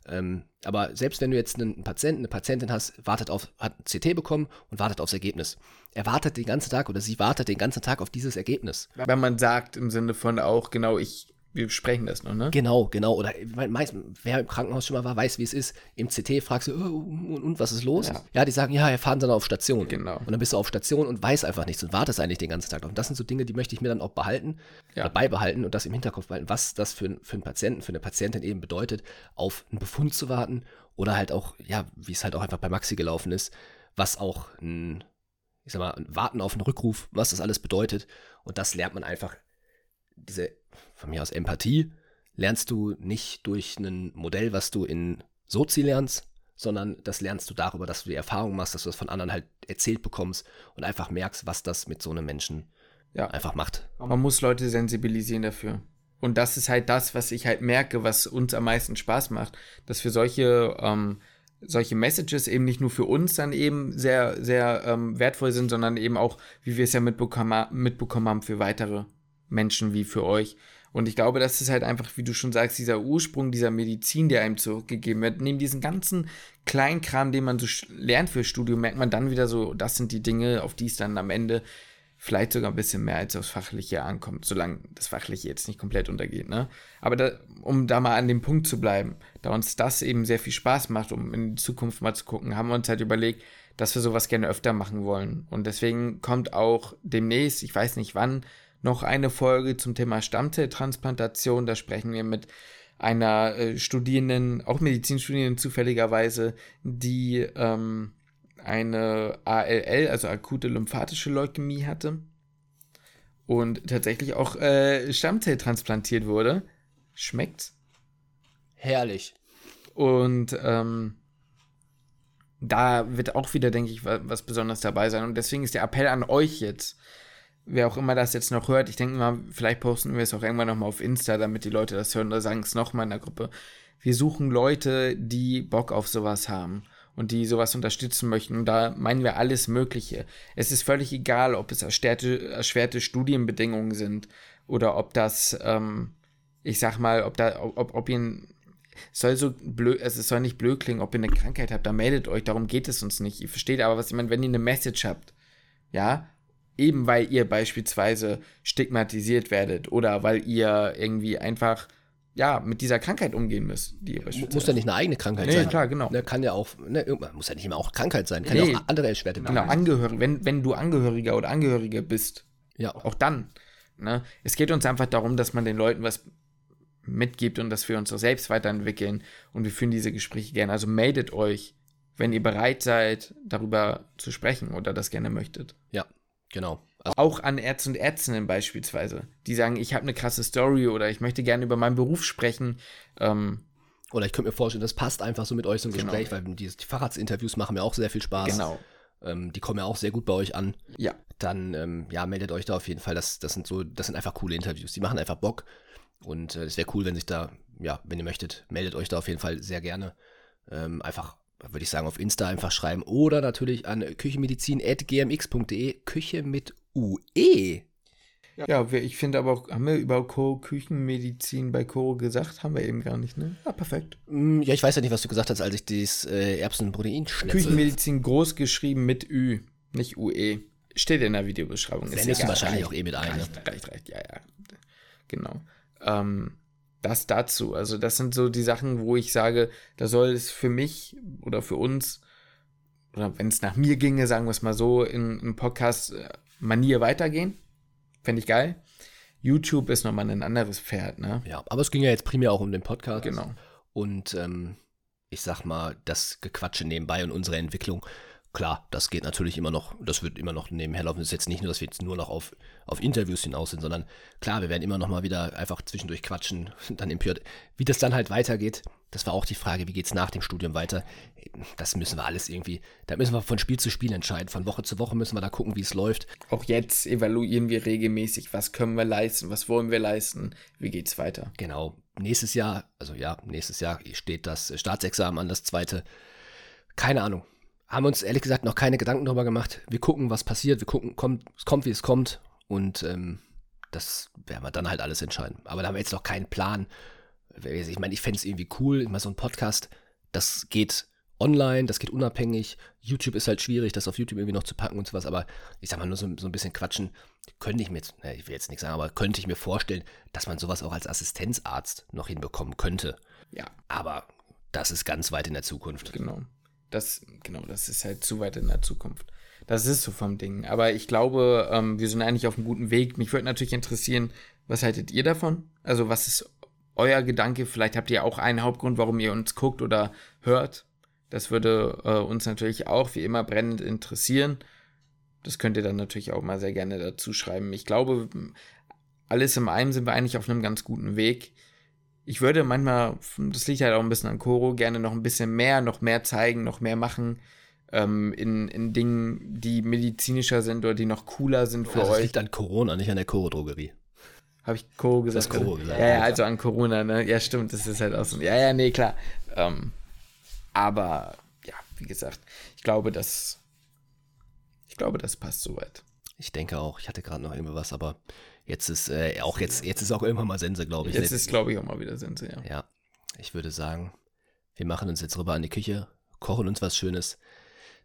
Ähm, aber selbst wenn du jetzt einen Patienten, eine Patientin hast, wartet auf, hat ein CT bekommen und wartet aufs Ergebnis. Er wartet den ganzen Tag oder sie wartet den ganzen Tag auf dieses Ergebnis. Wenn man sagt im Sinne von auch, genau, ich, wir sprechen das noch, ne? Genau, genau. Oder meist, wer im Krankenhaus schon mal war, weiß, wie es ist. Im CT fragst du, oh, und, und was ist los? Ja. Ja. die sagen, ja, wir fahren dann auf Station. Genau. Und dann bist du auf Station und weißt einfach nichts und wartest eigentlich den ganzen Tag. Und das sind so Dinge, die möchte ich mir dann auch behalten Ja. beibehalten und das im Hinterkopf behalten, was das für, einen- für einen Patienten, für eine Patientin eben bedeutet, auf einen Befund zu warten oder halt auch, ja, wie es halt auch einfach bei Maxi gelaufen ist, was auch ein, ich sag mal, ein Warten auf einen Rückruf, was das alles bedeutet. Und das lernt man einfach, diese, von mir aus Empathie, lernst du nicht durch ein Modell, was du in Sozi lernst, sondern das lernst du darüber, dass du die Erfahrung machst, dass du das von anderen halt erzählt bekommst und einfach merkst, was das mit so einem Menschen Ja. einfach macht. Man muss Leute sensibilisieren dafür. Und das ist halt das, was ich halt merke, was uns am meisten Spaß macht, dass wir solche, ähm, solche Messages eben nicht nur für uns dann eben sehr, sehr ähm, wertvoll sind, sondern eben auch, wie wir es ja mitbekommen, mitbekommen haben, für weitere Menschen wie für euch. Und ich glaube, das ist halt einfach, wie du schon sagst, dieser Ursprung dieser Medizin, der einem zurückgegeben wird. Neben diesen ganzen Kleinkram, den man so lernt für Studium, merkt man dann wieder so, das sind die Dinge, auf die es dann am Ende vielleicht sogar ein bisschen mehr als aufs Fachliche ankommt, solange das Fachliche jetzt nicht komplett untergeht. Ne? Aber da, um da mal an dem Punkt zu bleiben, da uns das eben sehr viel Spaß macht, um in die Zukunft mal zu gucken, haben wir uns halt überlegt, dass wir sowas gerne öfter machen wollen. Und deswegen kommt auch demnächst, ich weiß nicht wann, noch eine Folge zum Thema Stammzelltransplantation. Da sprechen wir mit einer äh, Studierenden, auch Medizinstudierenden zufälligerweise, die ähm, eine ALL, also akute lymphatische Leukämie hatte und tatsächlich auch äh, Stammzelltransplantiert wurde. Schmeckt's? Herrlich. Und ähm, da wird auch wieder, denke ich, was Besonderes dabei sein. Und deswegen ist der Appell an euch jetzt, wer auch immer das jetzt noch hört, ich denke mal, vielleicht posten wir es auch irgendwann nochmal auf Insta, damit die Leute das hören oder sagen es nochmal in der Gruppe. Wir suchen Leute, die Bock auf sowas haben und die sowas unterstützen möchten. Und da meinen wir alles Mögliche. Es ist völlig egal, ob es erschwerte, erschwerte Studienbedingungen sind oder ob das, ähm, ich sag mal, ob da, ob, ob ihr soll so blöd, es soll nicht blöd klingen, ob ihr eine Krankheit habt, da meldet euch, darum geht es uns nicht. Ihr versteht aber, was ich meine, wenn ihr eine Message habt, ja, eben weil ihr beispielsweise stigmatisiert werdet oder weil ihr irgendwie einfach ja, mit dieser Krankheit umgehen müsst. Die muss ja nicht eine eigene Krankheit nee, sein. klar, genau. Ne, kann ja auch, ne, muss ja nicht immer auch Krankheit sein, kann nee, ja auch andere erschwerte Genau, Angehörige, wenn, wenn du Angehöriger oder Angehörige bist, ja. auch dann. Ne? Es geht uns einfach darum, dass man den Leuten was mitgibt und dass wir uns auch selbst weiterentwickeln und wir führen diese Gespräche gerne. Also meldet euch, wenn ihr bereit seid, darüber zu sprechen oder das gerne möchtet. Ja, Genau. Also auch an Ärzte und Ärztinnen beispielsweise, die sagen, ich habe eine krasse Story oder ich möchte gerne über meinen Beruf sprechen. Ähm, oder ich könnte mir vorstellen, das passt einfach so mit euch so ein genau. Gespräch, weil die, die Fahrradsinterviews machen mir auch sehr viel Spaß. Genau. Ähm, die kommen ja auch sehr gut bei euch an. Ja. Dann, ähm, ja, meldet euch da auf jeden Fall. Das, das sind so, das sind einfach coole Interviews. Die machen einfach Bock. Und es äh, wäre cool, wenn sich da, ja, wenn ihr möchtet, meldet euch da auf jeden Fall sehr gerne. Ähm, einfach würde ich sagen, auf Insta einfach schreiben oder natürlich an küchenmedizin.gmx.de, Küche mit UE. Ja, ich finde aber auch, haben wir über Küchenmedizin bei Koro gesagt? Haben wir eben gar nicht, ne? Ja, perfekt. Mm, ja, ich weiß ja nicht, was du gesagt hast, als ich das äh, Erbsenprotein-Schnitzel... Küchenmedizin groß geschrieben mit Ü, nicht UE. Steht in der Videobeschreibung. Sendest du wahrscheinlich reicht, auch eh mit ein. Reicht, ne? reicht, reicht, ja, ja. Genau. Ähm, das dazu. Also das sind so die Sachen, wo ich sage, da soll es für mich oder für uns, oder wenn es nach mir ginge, sagen wir es mal so, in, in Podcast-Manier äh, weitergehen. Fände ich geil. YouTube ist nochmal ein anderes Pferd, ne? Ja, aber es ging ja jetzt primär auch um den Podcast. Genau. Und ähm, ich sag mal, das Gequatsche nebenbei und unsere Entwicklung klar, das geht natürlich immer noch, das wird immer noch nebenher laufen. Es ist jetzt nicht nur, dass wir jetzt nur noch auf, auf Interviews hinaus sind, sondern klar, wir werden immer noch mal wieder einfach zwischendurch quatschen, (laughs) dann PJ. Wie das dann halt weitergeht, das war auch die Frage, wie geht es nach dem Studium weiter? Das müssen wir alles irgendwie, da müssen wir von Spiel zu Spiel entscheiden. Von Woche zu Woche müssen wir da gucken, wie es läuft. Auch jetzt evaluieren wir regelmäßig, was können wir leisten, was wollen wir leisten, wie geht es weiter. Genau. Nächstes Jahr, also ja, nächstes Jahr steht das Staatsexamen an, das zweite. Keine Ahnung haben uns ehrlich gesagt noch keine Gedanken darüber gemacht. Wir gucken, was passiert. Wir gucken, kommt, es kommt, wie es kommt. Und ähm, das werden wir dann halt alles entscheiden. Aber da haben wir jetzt noch keinen Plan. Ich meine, ich fände es irgendwie cool, immer so ein Podcast, das geht online, das geht unabhängig. YouTube ist halt schwierig, das auf YouTube irgendwie noch zu packen und sowas. Aber ich sag mal, nur so, so ein bisschen quatschen, könnte ich mir, jetzt, ich will jetzt nichts sagen, aber könnte ich mir vorstellen, dass man sowas auch als Assistenzarzt noch hinbekommen könnte. Ja. Aber das ist ganz weit in der Zukunft. Genau. Das, genau, das ist halt zu weit in der Zukunft. Das ist so vom Ding. Aber ich glaube, ähm, wir sind eigentlich auf einem guten Weg. Mich würde natürlich interessieren, was haltet ihr davon? Also, was ist euer Gedanke? Vielleicht habt ihr auch einen Hauptgrund, warum ihr uns guckt oder hört. Das würde äh, uns natürlich auch wie immer brennend interessieren. Das könnt ihr dann natürlich auch mal sehr gerne dazu schreiben. Ich glaube, alles in allem sind wir eigentlich auf einem ganz guten Weg ich würde manchmal, das liegt halt auch ein bisschen an Koro, gerne noch ein bisschen mehr, noch mehr zeigen, noch mehr machen. Ähm, in, in Dingen, die medizinischer sind oder die noch cooler sind für also euch. Das liegt an Corona, nicht an der Koro-Drogerie. Habe ich Koro gesagt? Das Koro gesagt. Ja, ja, also an Corona, ne? Ja, stimmt, das ist halt auch so. Ja, ja, nee, klar. Ähm, aber, ja, wie gesagt, ich glaube, das, ich glaube, das passt soweit. Ich denke auch. Ich hatte gerade noch irgendwas, aber Jetzt ist äh, auch jetzt, jetzt ist auch irgendwann mal Sense, glaube ich. Jetzt ist, glaube ich, auch mal wieder Sense, ja. Ja, ich würde sagen, wir machen uns jetzt rüber an die Küche, kochen uns was Schönes,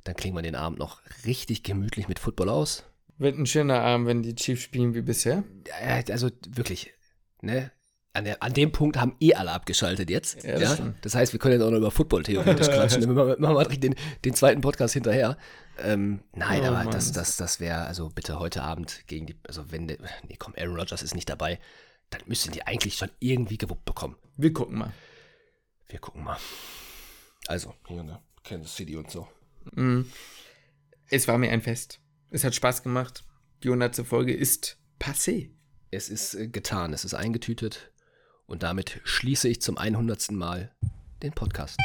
dann klingen wir den Abend noch richtig gemütlich mit Football aus. Wird ein schöner Abend, wenn die Chiefs spielen wie bisher. Ja, also wirklich, ne? An, der, an dem Punkt haben eh alle abgeschaltet jetzt. Ja, das Ja, das heißt, wir können jetzt auch noch über Football theoretisch (laughs) quatschen. Dann machen wir den, den zweiten Podcast hinterher. Ähm, nein, Oh, aber Mann. das, das, das wäre, also bitte heute Abend gegen die, also wenn, der, nee, komm, Aaron Rodgers ist nicht dabei, dann müssen die eigentlich schon irgendwie gewuppt bekommen. Wir gucken mal. Wir gucken mal. Also, hier, ne? Kansas City und so. Mhm. Es war mir ein Fest. Es hat Spaß gemacht. Die 100. Folge ist passé. Es ist äh, getan, es ist eingetütet und damit schließe ich zum 100. Mal den Podcast.